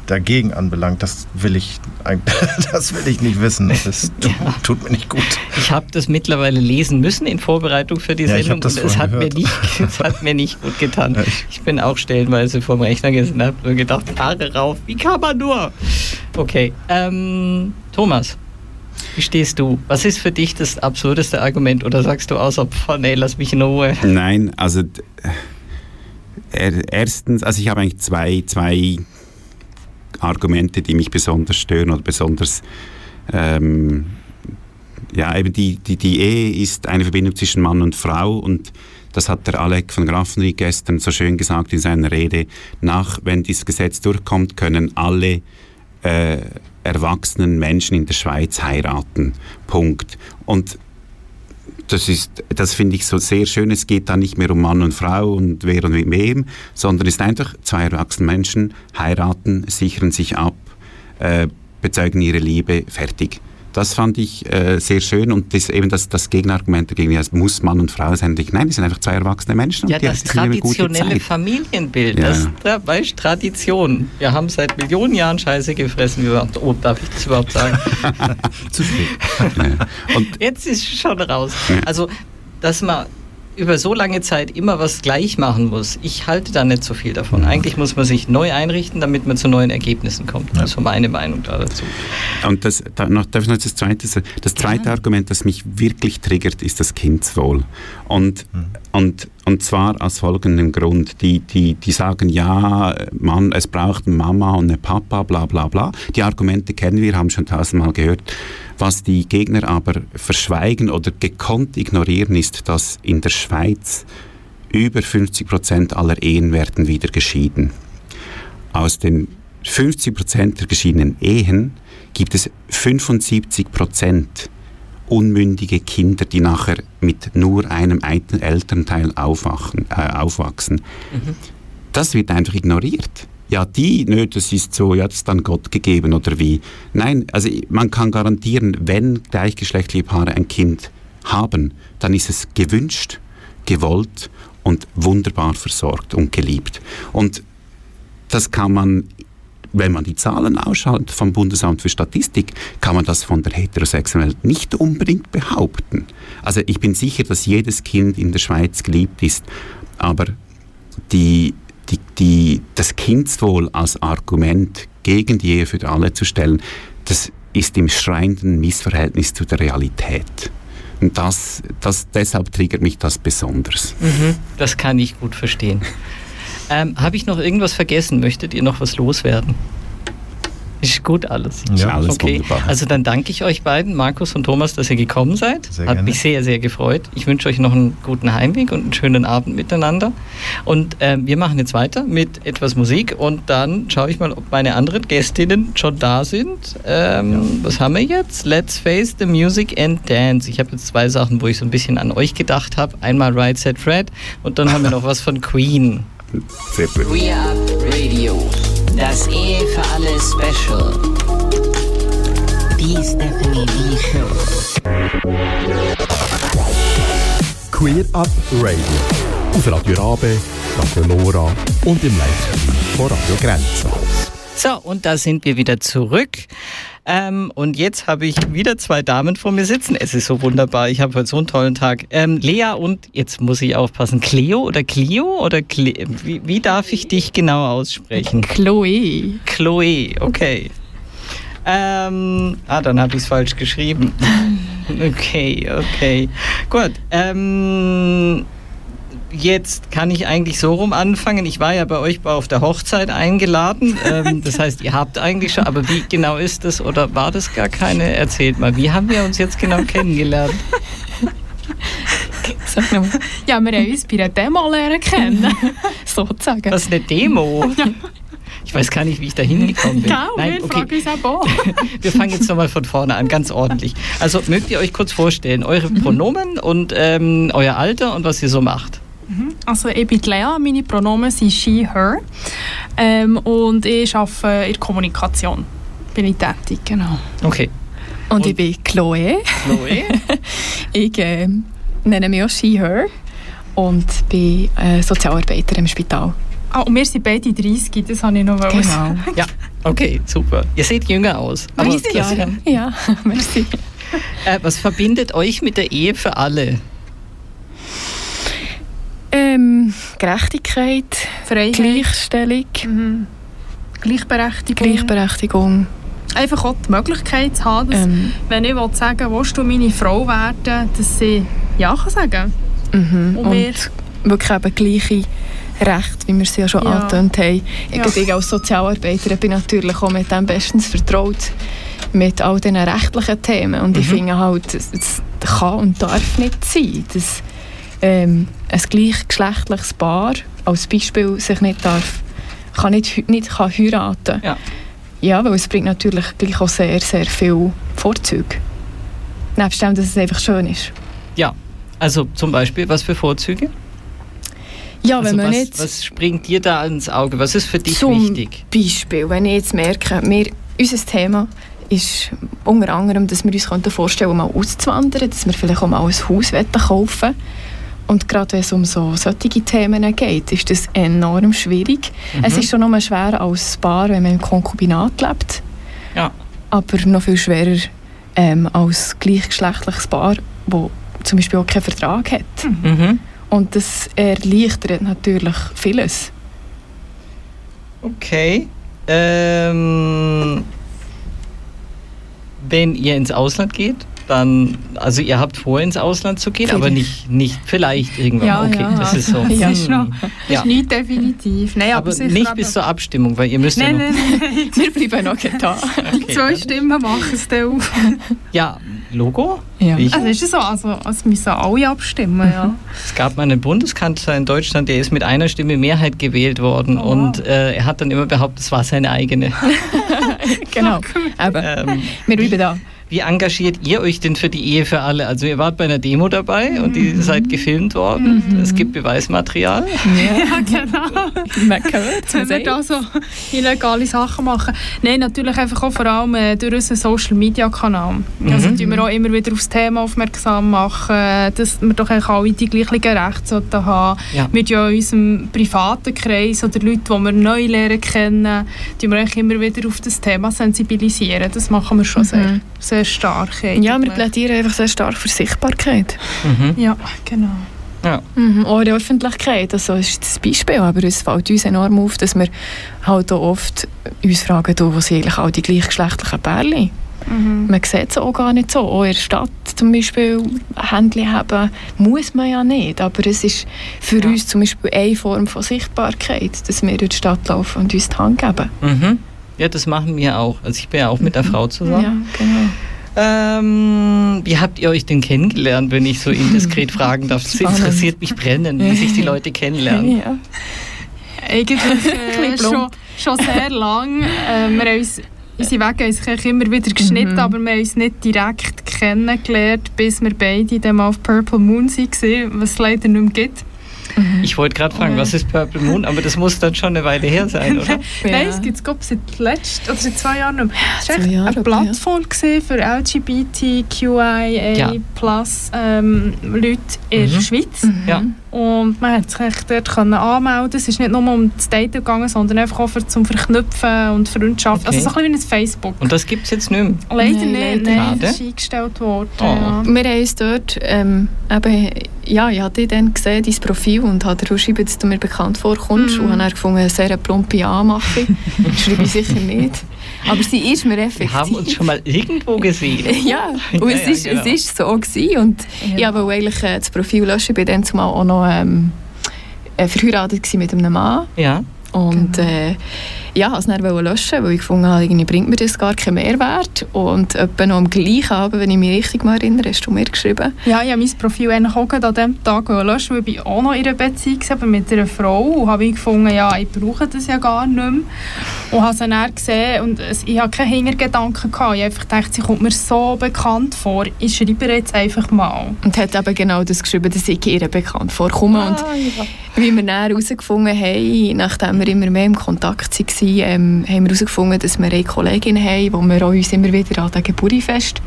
dagegen anbelangt, das will ich, das will ich nicht wissen. Das tut, ja. tut mir nicht gut. Ich habe das mittlerweile lesen müssen in Vorbereitung für die ja, Sendung und es hat, mir nicht, es hat mir nicht gut getan. Ja, ich, ich, bin auch stellenweise vorm Rechner gesessen und habe gedacht, Haare rauf, wie kann man nur? Okay, ähm, Thomas. Wie stehst du? Was ist für dich das absurdeste Argument? Oder sagst du außer, nee, lass mich in Ruhe? Nein, also erstens, also ich habe eigentlich zwei, zwei Argumente, die mich besonders stören oder besonders ähm, ja, eben die, die, die Ehe ist eine Verbindung zwischen Mann und Frau und das hat der Alec von Grafenried gestern so schön gesagt in seiner Rede. Nach, wenn dieses Gesetz durchkommt, können alle äh, erwachsenen Menschen in der Schweiz heiraten. Punkt. Und das ist, das finde ich so sehr schön. Es geht da nicht mehr um Mann und Frau und wer und wem, sondern es ist einfach zwei erwachsene Menschen heiraten, sichern sich ab, äh, bezeugen ihre Liebe, fertig. Das fand ich äh, sehr schön und das eben das, das Gegenargument dagegen, es muss Mann und Frau sein. Nein, es sind einfach zwei erwachsene Menschen. Ja, das traditionelle Familienbild, ja. das da, weißt, Tradition. Wir haben seit Millionen Jahren Scheiße gefressen. Wir waren, oh, darf ich das überhaupt sagen? Zu spät. Ja. Und Jetzt ist es schon raus. Also, dass man über so lange Zeit immer was gleich machen muss, ich halte da nicht so viel davon. Eigentlich muss man sich neu einrichten, damit man zu neuen Ergebnissen kommt. Ja. Das ist meine Meinung da dazu. Und das, da noch, darf ich noch das zweite? Das zweite ja. Argument, das mich wirklich triggert, ist das Kindswohl. Und, mhm. Und, und zwar aus folgendem Grund. Die, die, die sagen, ja, Mann, es braucht eine Mama und eine Papa, bla bla bla. Die Argumente kennen wir, haben schon tausendmal gehört. Was die Gegner aber verschweigen oder gekonnt ignorieren, ist, dass in der Schweiz über 50 Prozent aller Ehen werden wieder geschieden. Aus den 50 Prozent der geschiedenen Ehen gibt es 75 Prozent unmündige Kinder, die nachher mit nur einem Elternteil aufwachen, äh, aufwachsen. Mhm. Das wird einfach ignoriert ja, die, nö, das ist so, ja, das ist dann Gott gegeben oder wie. Nein, also man kann garantieren, wenn gleichgeschlechtliche Paare ein Kind haben, dann ist es gewünscht, gewollt und wunderbar versorgt und geliebt. Und das kann man, wenn man die Zahlen ausschaut vom Bundesamt für Statistik, kann man das von der heterosexuellen nicht unbedingt behaupten. Also ich bin sicher, dass jedes Kind in der Schweiz geliebt ist, aber die die, die, das Kindswohl als Argument gegen die Ehe für alle zu stellen, das ist im schreienden Missverhältnis zu der Realität. Und das, das, deshalb triggert mich das besonders. Mhm, das kann ich gut verstehen. Ähm, Habe ich noch irgendwas vergessen? Möchtet ihr noch was loswerden? Ist gut alles. Ja, alles okay. wunderbar. Also dann danke ich euch beiden, Markus und Thomas, dass ihr gekommen seid. Sehr Hat gerne. mich sehr, sehr gefreut. Ich wünsche euch noch einen guten Heimweg und einen schönen Abend miteinander. Und ähm, wir machen jetzt weiter mit etwas Musik und dann schaue ich mal, ob meine anderen Gästinnen schon da sind. Ähm, Was haben wir jetzt? Let's Face the Music and Dance. Ich habe jetzt zwei Sachen, wo ich so ein bisschen an euch gedacht habe. Einmal Right Set Fred und dann haben wir noch was von Queen. Gut. We Up Radio. Das Ehe für alle Special. Die Stephanie B. Show. Queer Up Radio. Auf Radio Rabe, Radio Nora und im Livestream von Radio Grenzhaus. So, und da sind wir wieder zurück. Ähm, und jetzt habe ich wieder zwei Damen vor mir sitzen. Es ist so wunderbar. Ich habe heute so einen tollen Tag. Ähm, Lea und, jetzt muss ich aufpassen, Cleo oder Clio oder Cle wie, wie darf ich dich genau aussprechen? Chloe. Chloe, okay. Ähm, ah, dann habe ich es falsch geschrieben. okay, okay. Gut. Ähm, jetzt kann ich eigentlich so rum anfangen. Ich war ja bei euch auf der Hochzeit eingeladen. Ähm, das heißt, ihr habt eigentlich schon, aber wie genau ist das oder war das gar keine? Erzählt mal, wie haben wir uns jetzt genau kennengelernt? Sag nochmal. Ja, wir haben uns bei einer Demo lernen kennen. Sozusagen. Das ist eine Demo. Ich weiß gar nicht, wie ich da hingekommen bin. Genau, wir fragen uns auch. Wir fangen jetzt nochmal von vorne an, ganz ordentlich. Also mögt ihr euch kurz vorstellen, eure Pronomen und ähm, euer Alter und was ihr so macht? Also ich bin Lea, meine Pronomen sind she, her. Ähm, und ich arbeite in der Kommunikation. Bin ich tätig, genau. Okay. Und, ich bin Chloe. Chloe? Ich äh, nenne mich auch she, her. Und bin äh, Sozialarbeiter im Spital. Ah, und wir sind beide 30, das habe ich noch Genau. Ja, okay, super. Ihr seht jünger aus. Aber Weisse das- Jahre. Ja, merci. Äh, was verbindet euch mit der Ehe für alle? Ähm, Gerechtigkeit, Freiheit, Gleichstellung, mhm. Gleichberechtigung. Gleichberechtigung. Einfach auch die Möglichkeit zu haben, dass, Ähm, wenn ich will sagen willst du meine Frau werden, dass sie Ja kann sagen. mhm. Und Und, wir- wirklich eben gleiche Rechte, wie wir es ja schon Ja. angetönt haben. Ja. ich als Sozialarbeiterin bin natürlich auch mit dem bestens vertraut, mit all diesen rechtlichen Themen. Und ich finde halt, es kann und darf nicht sein, dass ähm, ein gleichgeschlechtliches Paar als Beispiel sich nicht darf, kann nicht, nicht kann heiraten. Ja. Ja, weil es bringt natürlich gleich auch sehr, sehr viele Vorzüge. Nebst dem, dass es einfach schön ist. Ja, also zum Beispiel, was für Vorzüge? Ja, also wenn man was, nicht... was springt dir da ins Auge? Was ist für dich Zum wichtig? Beispiel, wenn ich jetzt merke, wir, unser Thema ist unter anderem, dass wir uns vorstellen mal auszuwandern, dass wir vielleicht auch mal ein Haus wollen kaufen Und gerade wenn es um so solche Themen geht, ist das enorm schwierig. Es ist schon nur schwer als Paar, wenn man im Konkubinat lebt, Ja. aber noch viel schwerer ähm, als gleichgeschlechtliches Paar, das zum Beispiel auch keinen Vertrag hat. Mhm. Und das erleichtert natürlich vieles. Okay. Ähm, wenn ihr ins Ausland geht, dann, also ihr habt vor, ins Ausland zu gehen, aber Vielleicht. nicht, nicht vielleicht irgendwann. Ja, okay, ja. das ist so. Ja. ist, noch, Ja. ist nicht definitiv. Nein, aber, aber nicht bis zur Abstimmung, weil ihr müsst Nein, ja noch. nein, nein. Wir bleiben noch da. Die zwei Stimmen machen es dann auf. Ja, Logo? Ja. Also ist es so, also, also müssen alle abstimmen, ja. es gab mal einen Bundeskanzler in Deutschland, der ist mit einer Stimme Mehrheit gewählt worden Oh, und äh, er hat dann immer behauptet, es war seine eigene. Genau. Eben. ähm, Wir bleiben da. Wie engagiert ihr euch denn für die Ehe für alle? Also ihr wart bei einer Demo dabei und die seid gefilmt worden. Es gibt Beweismaterial. Ja, genau. Man hört Wenn wir da so illegale Sachen machen. Nein, natürlich einfach auch vor allem äh, durch unseren Social Media Kanal. Also tun wir auch immer wieder aufs Thema aufmerksam machen, dass wir doch eigentlich alle die gleichen Rechte haben. Ja. Wir ja in unserem privaten Kreis oder Leute, die wir neu lernen kennen, tun wir eigentlich immer wieder auf das Thema sensibilisieren. Das machen wir schon sehr, sehr stark. Ja, wir eigentlich. plädieren einfach sehr stark für Sichtbarkeit. Mhm. Ja, genau. Ja. Mhm. Auch in der Öffentlichkeit, also das ist das Beispiel, aber es fällt uns enorm auf, dass wir halt auch oft uns fragen, wo sind eigentlich all die gleichgeschlechtlichen Pärchen? Man sieht es auch gar nicht so. Auch in der Stadt zum Beispiel Händchen haben, muss man ja nicht. Aber es ist für uns zum Beispiel eine Form von Sichtbarkeit, dass wir durch die Stadt laufen und uns die Hand geben. Mhm. Ja, das machen wir auch. Also ich bin ja auch mit der Frau zusammen. Ja, genau. Ähm, wie habt ihr euch denn kennengelernt, wenn ich so indiskret fragen darf? Das Spannend. interessiert mich brennend, wie sich die Leute kennenlernen. Ja. Eigentlich äh, schon, schon sehr lang. Äh, wir haben uns, unsere Wege haben sich immer wieder geschnitten, Mhm. aber wir haben uns nicht direkt kennengelernt, bis wir beide dann mal auf Purple Moon waren, was es leider nicht mehr gibt. Ich wollte gerade fragen, was ist Purple Moon? Aber das muss dann schon eine Weile her sein, oder? Nein, es gibt es seit letzt, oder seit zwei Jahren nicht mehr. Es war zwei echt Jahre, eine ja. Plattform gewesen für LGBTQIA Ja. plus ähm, Leute in der Mhm. Schweiz. Ja. Und man konnte sich echt dort können anmelden. Es ist nicht nur um das Daten gegangen, sondern einfach auch für, zum Verknüpfen und Freundschaft. Okay. Also so ein bisschen wie ein Facebook. Und das gibt es jetzt nicht mehr. Leider Nein, nicht, leider nein, das ist eingestellt worden. Oh. Ja. Wir haben uns dort, ähm, eben, ja, ich hatte dann gesehen, dein Profil und habe dir geschrieben, dass du mir bekannt vorkommst Mhm. und habe dann gefunden, eine sehr plumpe Anmachung. Schreibe ich sicher nicht. Aber sie ist mir effektiv. Wir haben uns schon mal irgendwo gesehen. Ja, und Ja, es, ja, ist, genau. es ist so gewesen. Und ich habe eigentlich äh, das Profil löschen. War dann zumal auch noch ähm, äh, verheiratet mit einem Mann. Ja. Und äh, ja, wollte es dann löschen, weil ich gefunden habe, irgendwie bringt mir das gar keinen Mehrwert. Und etwa noch am gleichen Abend, wenn ich mich richtig mal erinnere, hast du mir geschrieben. Ja, ich habe mein Profil eigentlich auch gerade an diesem Tag löschen, weil ich auch noch in einer Beziehung war, mit einer Frau. Und habe ich gefunden, ja, ich brauche das ja gar nicht mehr. Und habe sie dann gesehen und es- ich hatte keine Hintergedanken. Gehabt. Ich habe einfach gedacht, sie kommt mir so bekannt vor. Ich schreibe jetzt einfach mal. Und hat eben genau das geschrieben, dass ich ihr bekannt vorkomme. Und wie wir dann herausgefunden haben, nachdem wir immer mehr im Kontakt waren, ähm, haben wir herausgefunden, dass wir eine Kollegin haben, wo wir uns immer wieder an den Geburtfest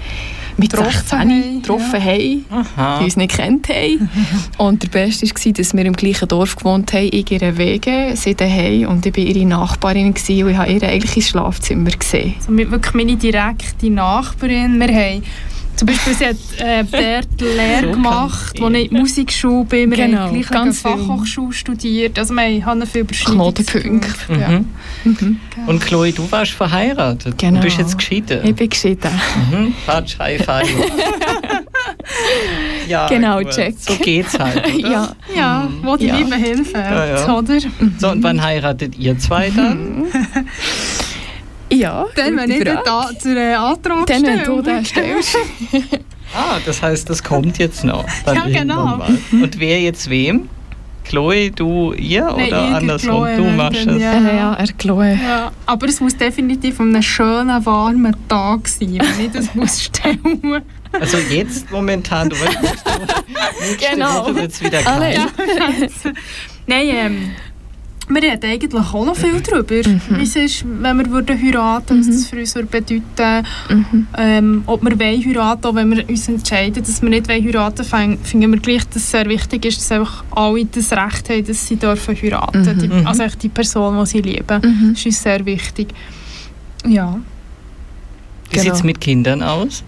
mit Getroffen 16 haben, getroffen ja. haben, Aha. die uns nicht kennt haben. und der Beste war, dass wir im gleichen Dorf gewohnt haben, ich ihre Wege, sie daheim und ich war ihre Nachbarin gewesen, und ich habe ihr eigentlich ins Schlafzimmer gesehen. Also wirklich meine direkte Nachbarin. Wir haben zum Beispiel, sie hat äh, dort Lehre So gemacht, wo ich Musikschule bin. Wir Genau, haben gleich ganz viel. Fachhochschule studiert. Also wir haben Knotenpunkte. Überschneidungspunkte. Ja. Mhm. Und Chloe, du warst verheiratet. Genau. Du bist jetzt geschieden. Ich bin geschieden. Mhm. Fatsch, High Five. ja, Genau, gut. check. So geht's halt. Oder? Ja, Ja, wo die Ja. Liebe hilft, Ja, ja. oder? So, und wann heiratet ihr zwei dann? Ja. Dann, wenn ich den, äh, Antrag Dann, wenn stelle. du den stellst. Ah, das heißt, das kommt jetzt noch. Dann Ja, genau. Mal. Und wer jetzt wem? Chloe, du ihr Nein, oder ich, andersrum? Chloe, du machst es. ja. Ja, ja, er Chloe. Ja, aber es muss definitiv an einem schönen, warmen Tag sein, wenn ich das muss stellen Also jetzt momentan, du weißt, nächste Genau. Woche wird es wieder kalt. Nein, ähm, wir reden eigentlich auch noch viel darüber, wie es ist, wenn wir würden heiraten, was das für uns würde bedeuten ähm, ob wir wollen heiraten, auch wenn wir uns entscheiden, dass wir nicht wollen heiraten wollen, finden wir gleich, dass es sehr wichtig ist, dass einfach alle das Recht haben, dass sie dürfen heiraten die, Also echt die Person, die sie lieben. Mhm. Das ist uns sehr wichtig. Ja. Wie sieht es Genau. mit Kindern aus?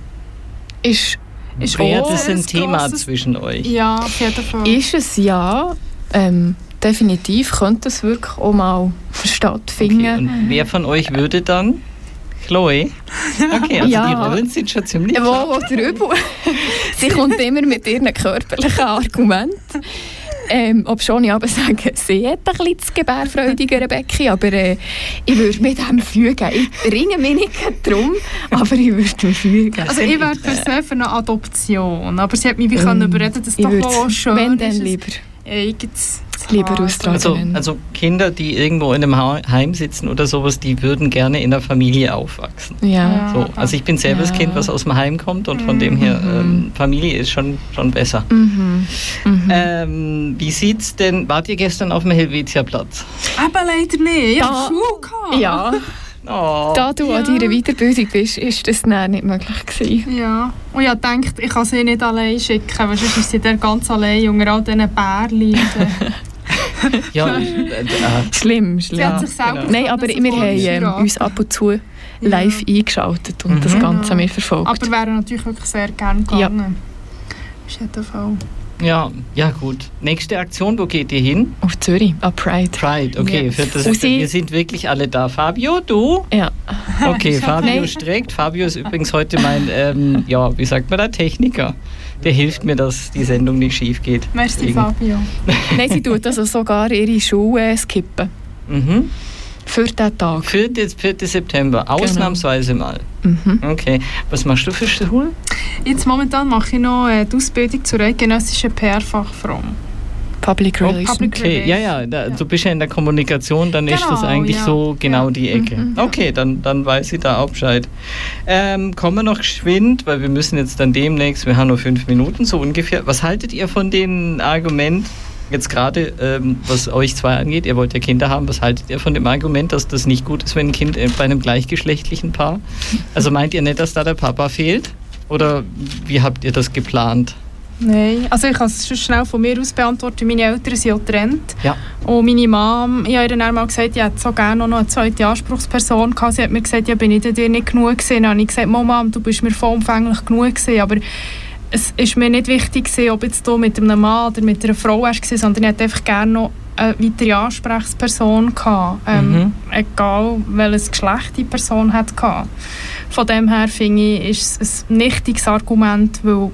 Ist, Ist Wäre das ein ein Thema grosses- zwischen euch? Ja, auf jeden Fall. ist es ja. Ähm, definitiv könnte es wirklich auch mal stattfinden. Okay, und wer von euch würde dann? Chloe? Okay, also Ja. die Rollen sind schon ziemlich Wo oder übel. Sie kommt immer mit ihren körperlichen Argumenten. Ähm, ob schon ich aber sage, sie hat ein bisschen das gebärfreudigere Becken, aber äh, ich würde mit dem fügen. Ich ringe mich nicht drum, aber ich würde mich fügen. Also ich wäre per se für eine Adoption, aber sie hat mich wie können überreden, dass es ich doch schön wenn ist, dann es lieber, eigenes lieber austragen. Also, also Kinder, die irgendwo in einem Heim sitzen oder sowas, die würden gerne in der Familie aufwachsen. ja. So, also ich bin selber das Ja. Kind, was aus dem Heim kommt und von dem her, ähm, Familie ist schon, schon besser. Mhm. Mhm. Ähm, wie sieht's denn, wart ihr gestern auf dem Helvetiaplatz? Eben leider nicht, ich Da- Schule. gehabt. ja, Oh, da du an Ja. deiner Weiterbildung bist, ist das dann nicht möglich gewesen. Ja, und ich dachte, ich kann sie nicht allein schicken, weil sonst ist sie dann ganz allein unter all diesen Bärchen. ja, äh, äh, Schlimm, sie schlimm. hat sich selber genau. Nein, aber wir haben ähm, uns ab und zu live eingeschaltet und das Mhm. Ganze mit verfolgt. Aber wäre natürlich wirklich sehr gerne Ja. gegangen. Auf jeden Fall. ja, ja gut. Nächste Aktion, wo geht ihr hin? Auf Zürich, an Pride. Pride, okay. Ja. Für das, sie- wir sind wirklich alle da. Fabio, du? Ja. Okay, Fabio streckt. Fabio ist übrigens heute mein, ähm, ja, wie sagt man da, Techniker. Der hilft mir, dass die Sendung nicht schief geht. Merci, Deswegen. Fabio. Nein, sie tut also sogar ihre Schuhe skippen. Mhm. Für den Tag. Für den 4. September, genau. ausnahmsweise mal. Mhm. Okay. Was machst du für Schule? Jetzt momentan mache ich noch äh, die Ausbildung zur eidgenössischen PR-Fachfrau. Public oh, Relations. Oh, okay, ja, ja, da, du bist ja in der Kommunikation, dann genau, ist das genau, eigentlich ja. so genau ja. die Ecke. Mhm, okay, dann, dann weiß ich da auch Bescheid. Ähm, kommen wir noch geschwind, weil wir müssen jetzt dann demnächst, wir haben nur fünf Minuten so ungefähr. Was haltet ihr von dem Argument, jetzt gerade, ähm, was euch zwei angeht, ihr wollt ja Kinder haben, was haltet ihr von dem Argument, dass das nicht gut ist, wenn ein Kind bei einem gleichgeschlechtlichen Paar? Also meint ihr nicht, dass da der Papa fehlt? Oder wie habt ihr das geplant? Nein, also ich kann es schon schnell von mir aus beantworten. Meine Eltern sind ja getrennt. Ja. Und meine Mom, ich habe ihr dann mal gesagt, ich hätte so gerne noch eine zweite Anspruchsperson gehabt. Sie hat mir gesagt, ja, bin ich dir nicht genug gewesen. Dann habe ich gesagt, Mama, du bist mir vollumfänglich genug gewesen. Aber es ist mir nicht wichtig gewesen, ob jetzt du mit einem Mann oder mit einer Frau warst, sondern ich hätte einfach gerne noch eine weitere Ansprechperson gehabt. Ähm, mhm. Egal, welches Geschlecht die Person hatte. Von dem her finde ich, ist es ein nichtiges Argument, weil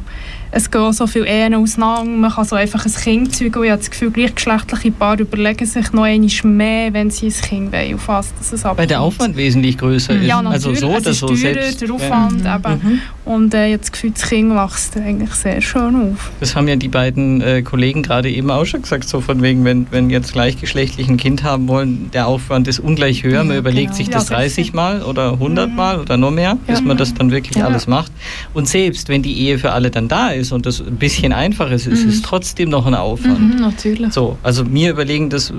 es gehen so viele Ehen auseinander, man kann so einfach ein Kind zeugen und ich habe das Gefühl, gleichgeschlechtliche Paare überlegen sich noch einmal mehr, wenn sie ein Kind wollen, auf was das es Weil der Aufwand wesentlich größer ist. Ja, natürlich, also so, ist teurer, selbst, der Aufwand ja. eben. Mhm. Und äh, jetzt Gefühl, das Kind wächst eigentlich sehr schön auf. Das haben ja die beiden äh, Kollegen gerade eben auch schon gesagt, so von wegen, wenn, wenn jetzt gleichgeschlechtlich ein Kind haben wollen, der Aufwand ist ungleich höher, man überlegt genau. sich das ja, 30 Mal oder 100 mhm. Mal oder noch mehr, bis man das dann wirklich alles macht. Und selbst wenn die Ehe für alle dann da ist und das ein bisschen einfacher ist, ist es mhm. trotzdem noch ein Aufwand. Mhm, natürlich. So, also mir überlegen das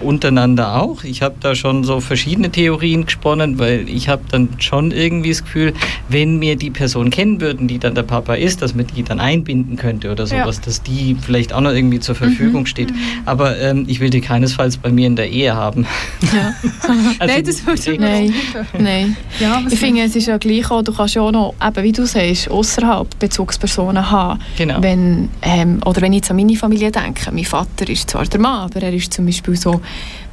untereinander auch. Ich habe da schon so verschiedene Theorien gesponnen, weil ich habe dann schon irgendwie das Gefühl, wenn mir die Person kennen würden, die dann der Papa ist, dass man die dann einbinden könnte oder sowas, ja. dass die vielleicht auch noch irgendwie zur Verfügung mhm. steht. Mhm. Aber ähm, ich will die keinesfalls bei mir in der Ehe haben. Ja. also, Nein, das würde ich Nein. Nein. Ja, ich finde, es ist ja gleich auch, du kannst ja auch noch, eben wie du sagst, außerhalb Bezugspersonen haben. Genau. Wenn, ähm, oder wenn ich jetzt an meine Familie denke, mein Vater ist zwar der Mann, aber er ist zum Beispiel so,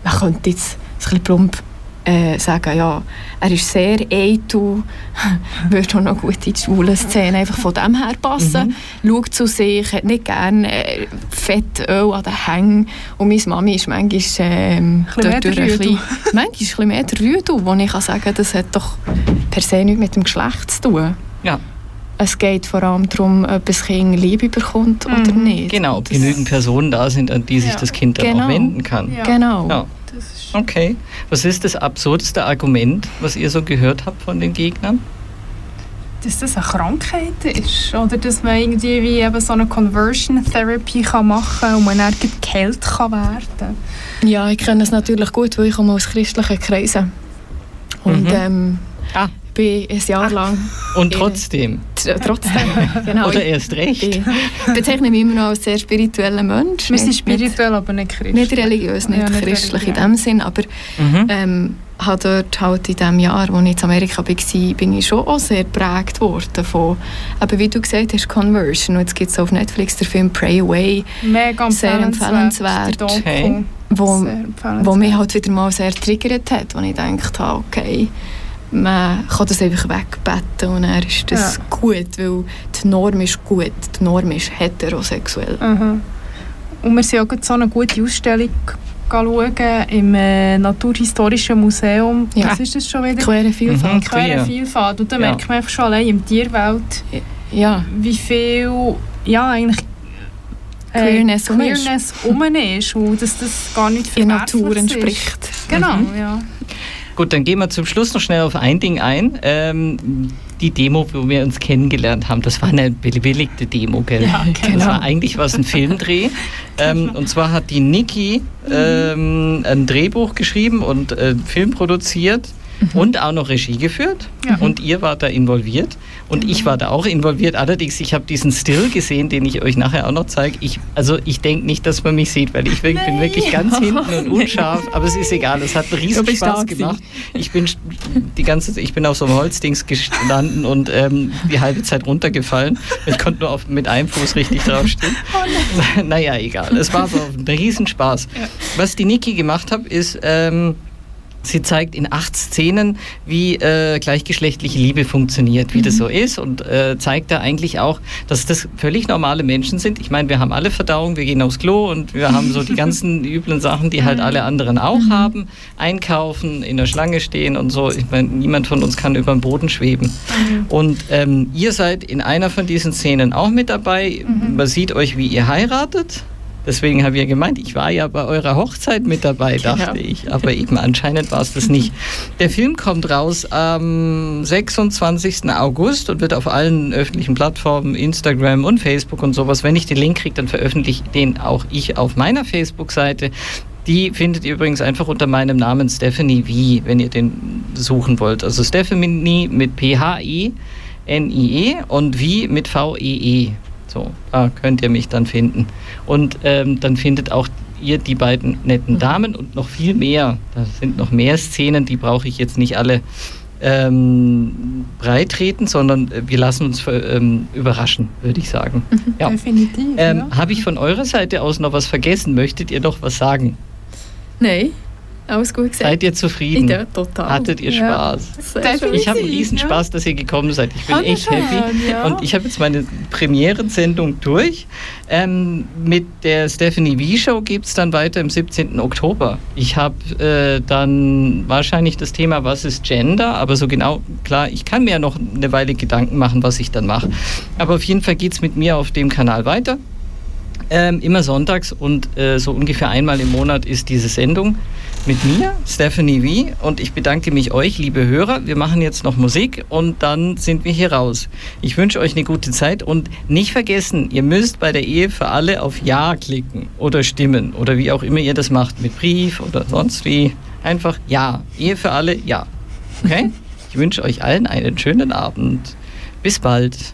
man könnte jetzt ein bisschen plump äh, sagen, ja, er ist sehr eitel, würde auch noch gut in die schwulen Szene einfach von dem her passen, mhm. schaut zu sich, hat nicht gerne äh, Fettöl an den Hängen und meine Mami ist manchmal ähm, ein durch ein bisschen, manchmal ein bisschen mehr der wo ich kann sagen das hat doch per se nichts mit dem Geschlecht zu tun. Ja. Es geht vor allem darum, ob das Kind Liebe bekommt mhm. oder nicht. Genau, ob genügend Personen da sind, an die sich ja. das Kind dann genau. auch wenden kann. Ja. Genau. Ja. Okay. Was ist das absurdeste Argument, was ihr so gehört habt von den Gegnern? Dass das eine Krankheit ist oder dass man irgendwie wie eben so eine Conversion Therapy kann machen kann und man dann geheilt kann werden Ja, ich kenne es natürlich gut, weil ich komme aus christlichen Kreisen. Und mhm. ähm, ah bin ein Jahr lang. Und trotzdem? trotzdem, genau. Oder erst recht? Ich bezeichne mich immer noch als sehr spiritueller Mensch. Wir sind spirituell, aber nicht christlich. Nicht religiös, nicht, ja, nicht christlich in dem Sinn, aber mhm. ähm, habe dort halt in dem Jahr, als ich in Amerika war, bin ich schon auch sehr geprägt worden von, aber wie du gesagt hast, Conversion. Und jetzt gibt es auf Netflix den Film Pray Away. Mega sehr empfehlenswert. Okay. Wo, wo mich halt wieder mal sehr triggert hat, wo ich gedacht habe, okay, man kann das einfach wegbetten und dann ist das ja. gut, weil die Norm ist gut, die Norm ist heterosexuell. Mhm. Und wir sind auch so eine gute Ausstellung schauen im äh, Naturhistorischen Museum. Ja. Was ist das schon wieder? Quere Vielfalt. Mhm, Quere Vielfalt. Und da ja. merkt man einfach schon allein in der Tierwelt, ja. wie viel ja, eigentlich äh, Queerness, Queerness um ist und dass das gar nicht der Natur entspricht. Ist. Genau, mhm. ja. Gut, dann gehen wir zum Schluss noch schnell auf ein Ding ein. Ähm, die Demo, wo wir uns kennengelernt haben, das war eine bewilligte Demo, gell? Ja, genau. Das war eigentlich was ein Filmdreh. ähm, und zwar hat die Niki ähm, ein Drehbuch geschrieben und äh, Film produziert mhm. und auch noch Regie geführt. Ja. Und ihr wart da involviert. Und genau. ich war da auch involviert. Allerdings, ich habe diesen Still gesehen, den ich euch nachher auch noch zeige. Ich, also ich denke nicht, dass man mich sieht, weil ich bin nee. wirklich ganz hinten und unscharf. Aber es ist egal, es hat riesen Spaß gemacht. Ich bin die ganze ich bin auf so einem Holzdings gestanden und ähm, die halbe Zeit runtergefallen. Ich konnte nur auf, mit einem Fuß richtig draufstehen. Oh naja, egal. Es war so ein Riesenspaß. Ja. Was die Niki gemacht hat, ist... Ähm, Sie zeigt in acht Szenen, wie äh, gleichgeschlechtliche Liebe funktioniert, wie mhm. das so ist und äh, zeigt da eigentlich auch, dass das völlig normale Menschen sind. Ich meine, wir haben alle Verdauung, wir gehen aufs Klo und wir haben so die ganzen üblen Sachen, die halt alle anderen auch mhm. haben. Einkaufen, in der Schlange stehen und so. Ich meine, niemand von uns kann über den Boden schweben. Mhm. Und ähm, ihr seid in einer von diesen Szenen auch mit dabei. Mhm. Man sieht euch, wie ihr heiratet. Deswegen habe ich ja gemeint, ich war ja bei eurer Hochzeit mit dabei, dachte genau. ich. Aber eben anscheinend war es das nicht. Der Film kommt raus am 26. August und wird auf allen öffentlichen Plattformen, Instagram und Facebook und sowas. Wenn ich den Link kriege, dann veröffentliche den auch ich auf meiner Facebook-Seite. Die findet ihr übrigens einfach unter meinem Namen Stephanie V, wenn ihr den suchen wollt. Also Stephanie mit P-H-E-N-I-E -E und V mit V-E-E. -E. So, da könnt ihr mich dann finden. Und ähm, dann findet auch ihr die beiden netten mhm. Damen und noch viel mehr. Da sind noch mehr Szenen, die brauche ich jetzt nicht alle ähm, breitreten, sondern äh, wir lassen uns ähm, überraschen, würde ich sagen. Mhm, ja. Definitiv. Ähm, ja. Habe ich von eurer Seite aus noch was vergessen? Möchtet ihr noch was sagen? Nein. Alles gut gesagt. Seid ihr zufrieden? Ja, total. Hattet ihr Spaß? Ja. Ich habe einen riesen Spaß, dass ihr gekommen seid. Ich bin echt happy. Ja. Und ich habe jetzt meine Premierensendung durch. Ähm, mit der Stephanie V Show gibt es dann weiter im 17. Oktober. Ich habe äh, dann wahrscheinlich das Thema, was ist Gender, aber so genau, klar, ich kann mir ja noch eine Weile Gedanken machen, was ich dann mache. Aber auf jeden Fall geht es mit mir auf dem Kanal weiter. Ähm, immer sonntags und äh, so ungefähr einmal im Monat ist diese Sendung mit mir, Stephanie V. Und ich bedanke mich euch, liebe Hörer. Wir machen jetzt noch Musik und dann sind wir hier raus. Ich wünsche euch eine gute Zeit und nicht vergessen, ihr müsst bei der Ehe für alle auf Ja klicken oder stimmen oder wie auch immer ihr das macht, mit Brief oder sonst wie. Einfach Ja. Ehe für alle, Ja. Okay? Ich wünsche euch allen einen schönen Abend. Bis bald.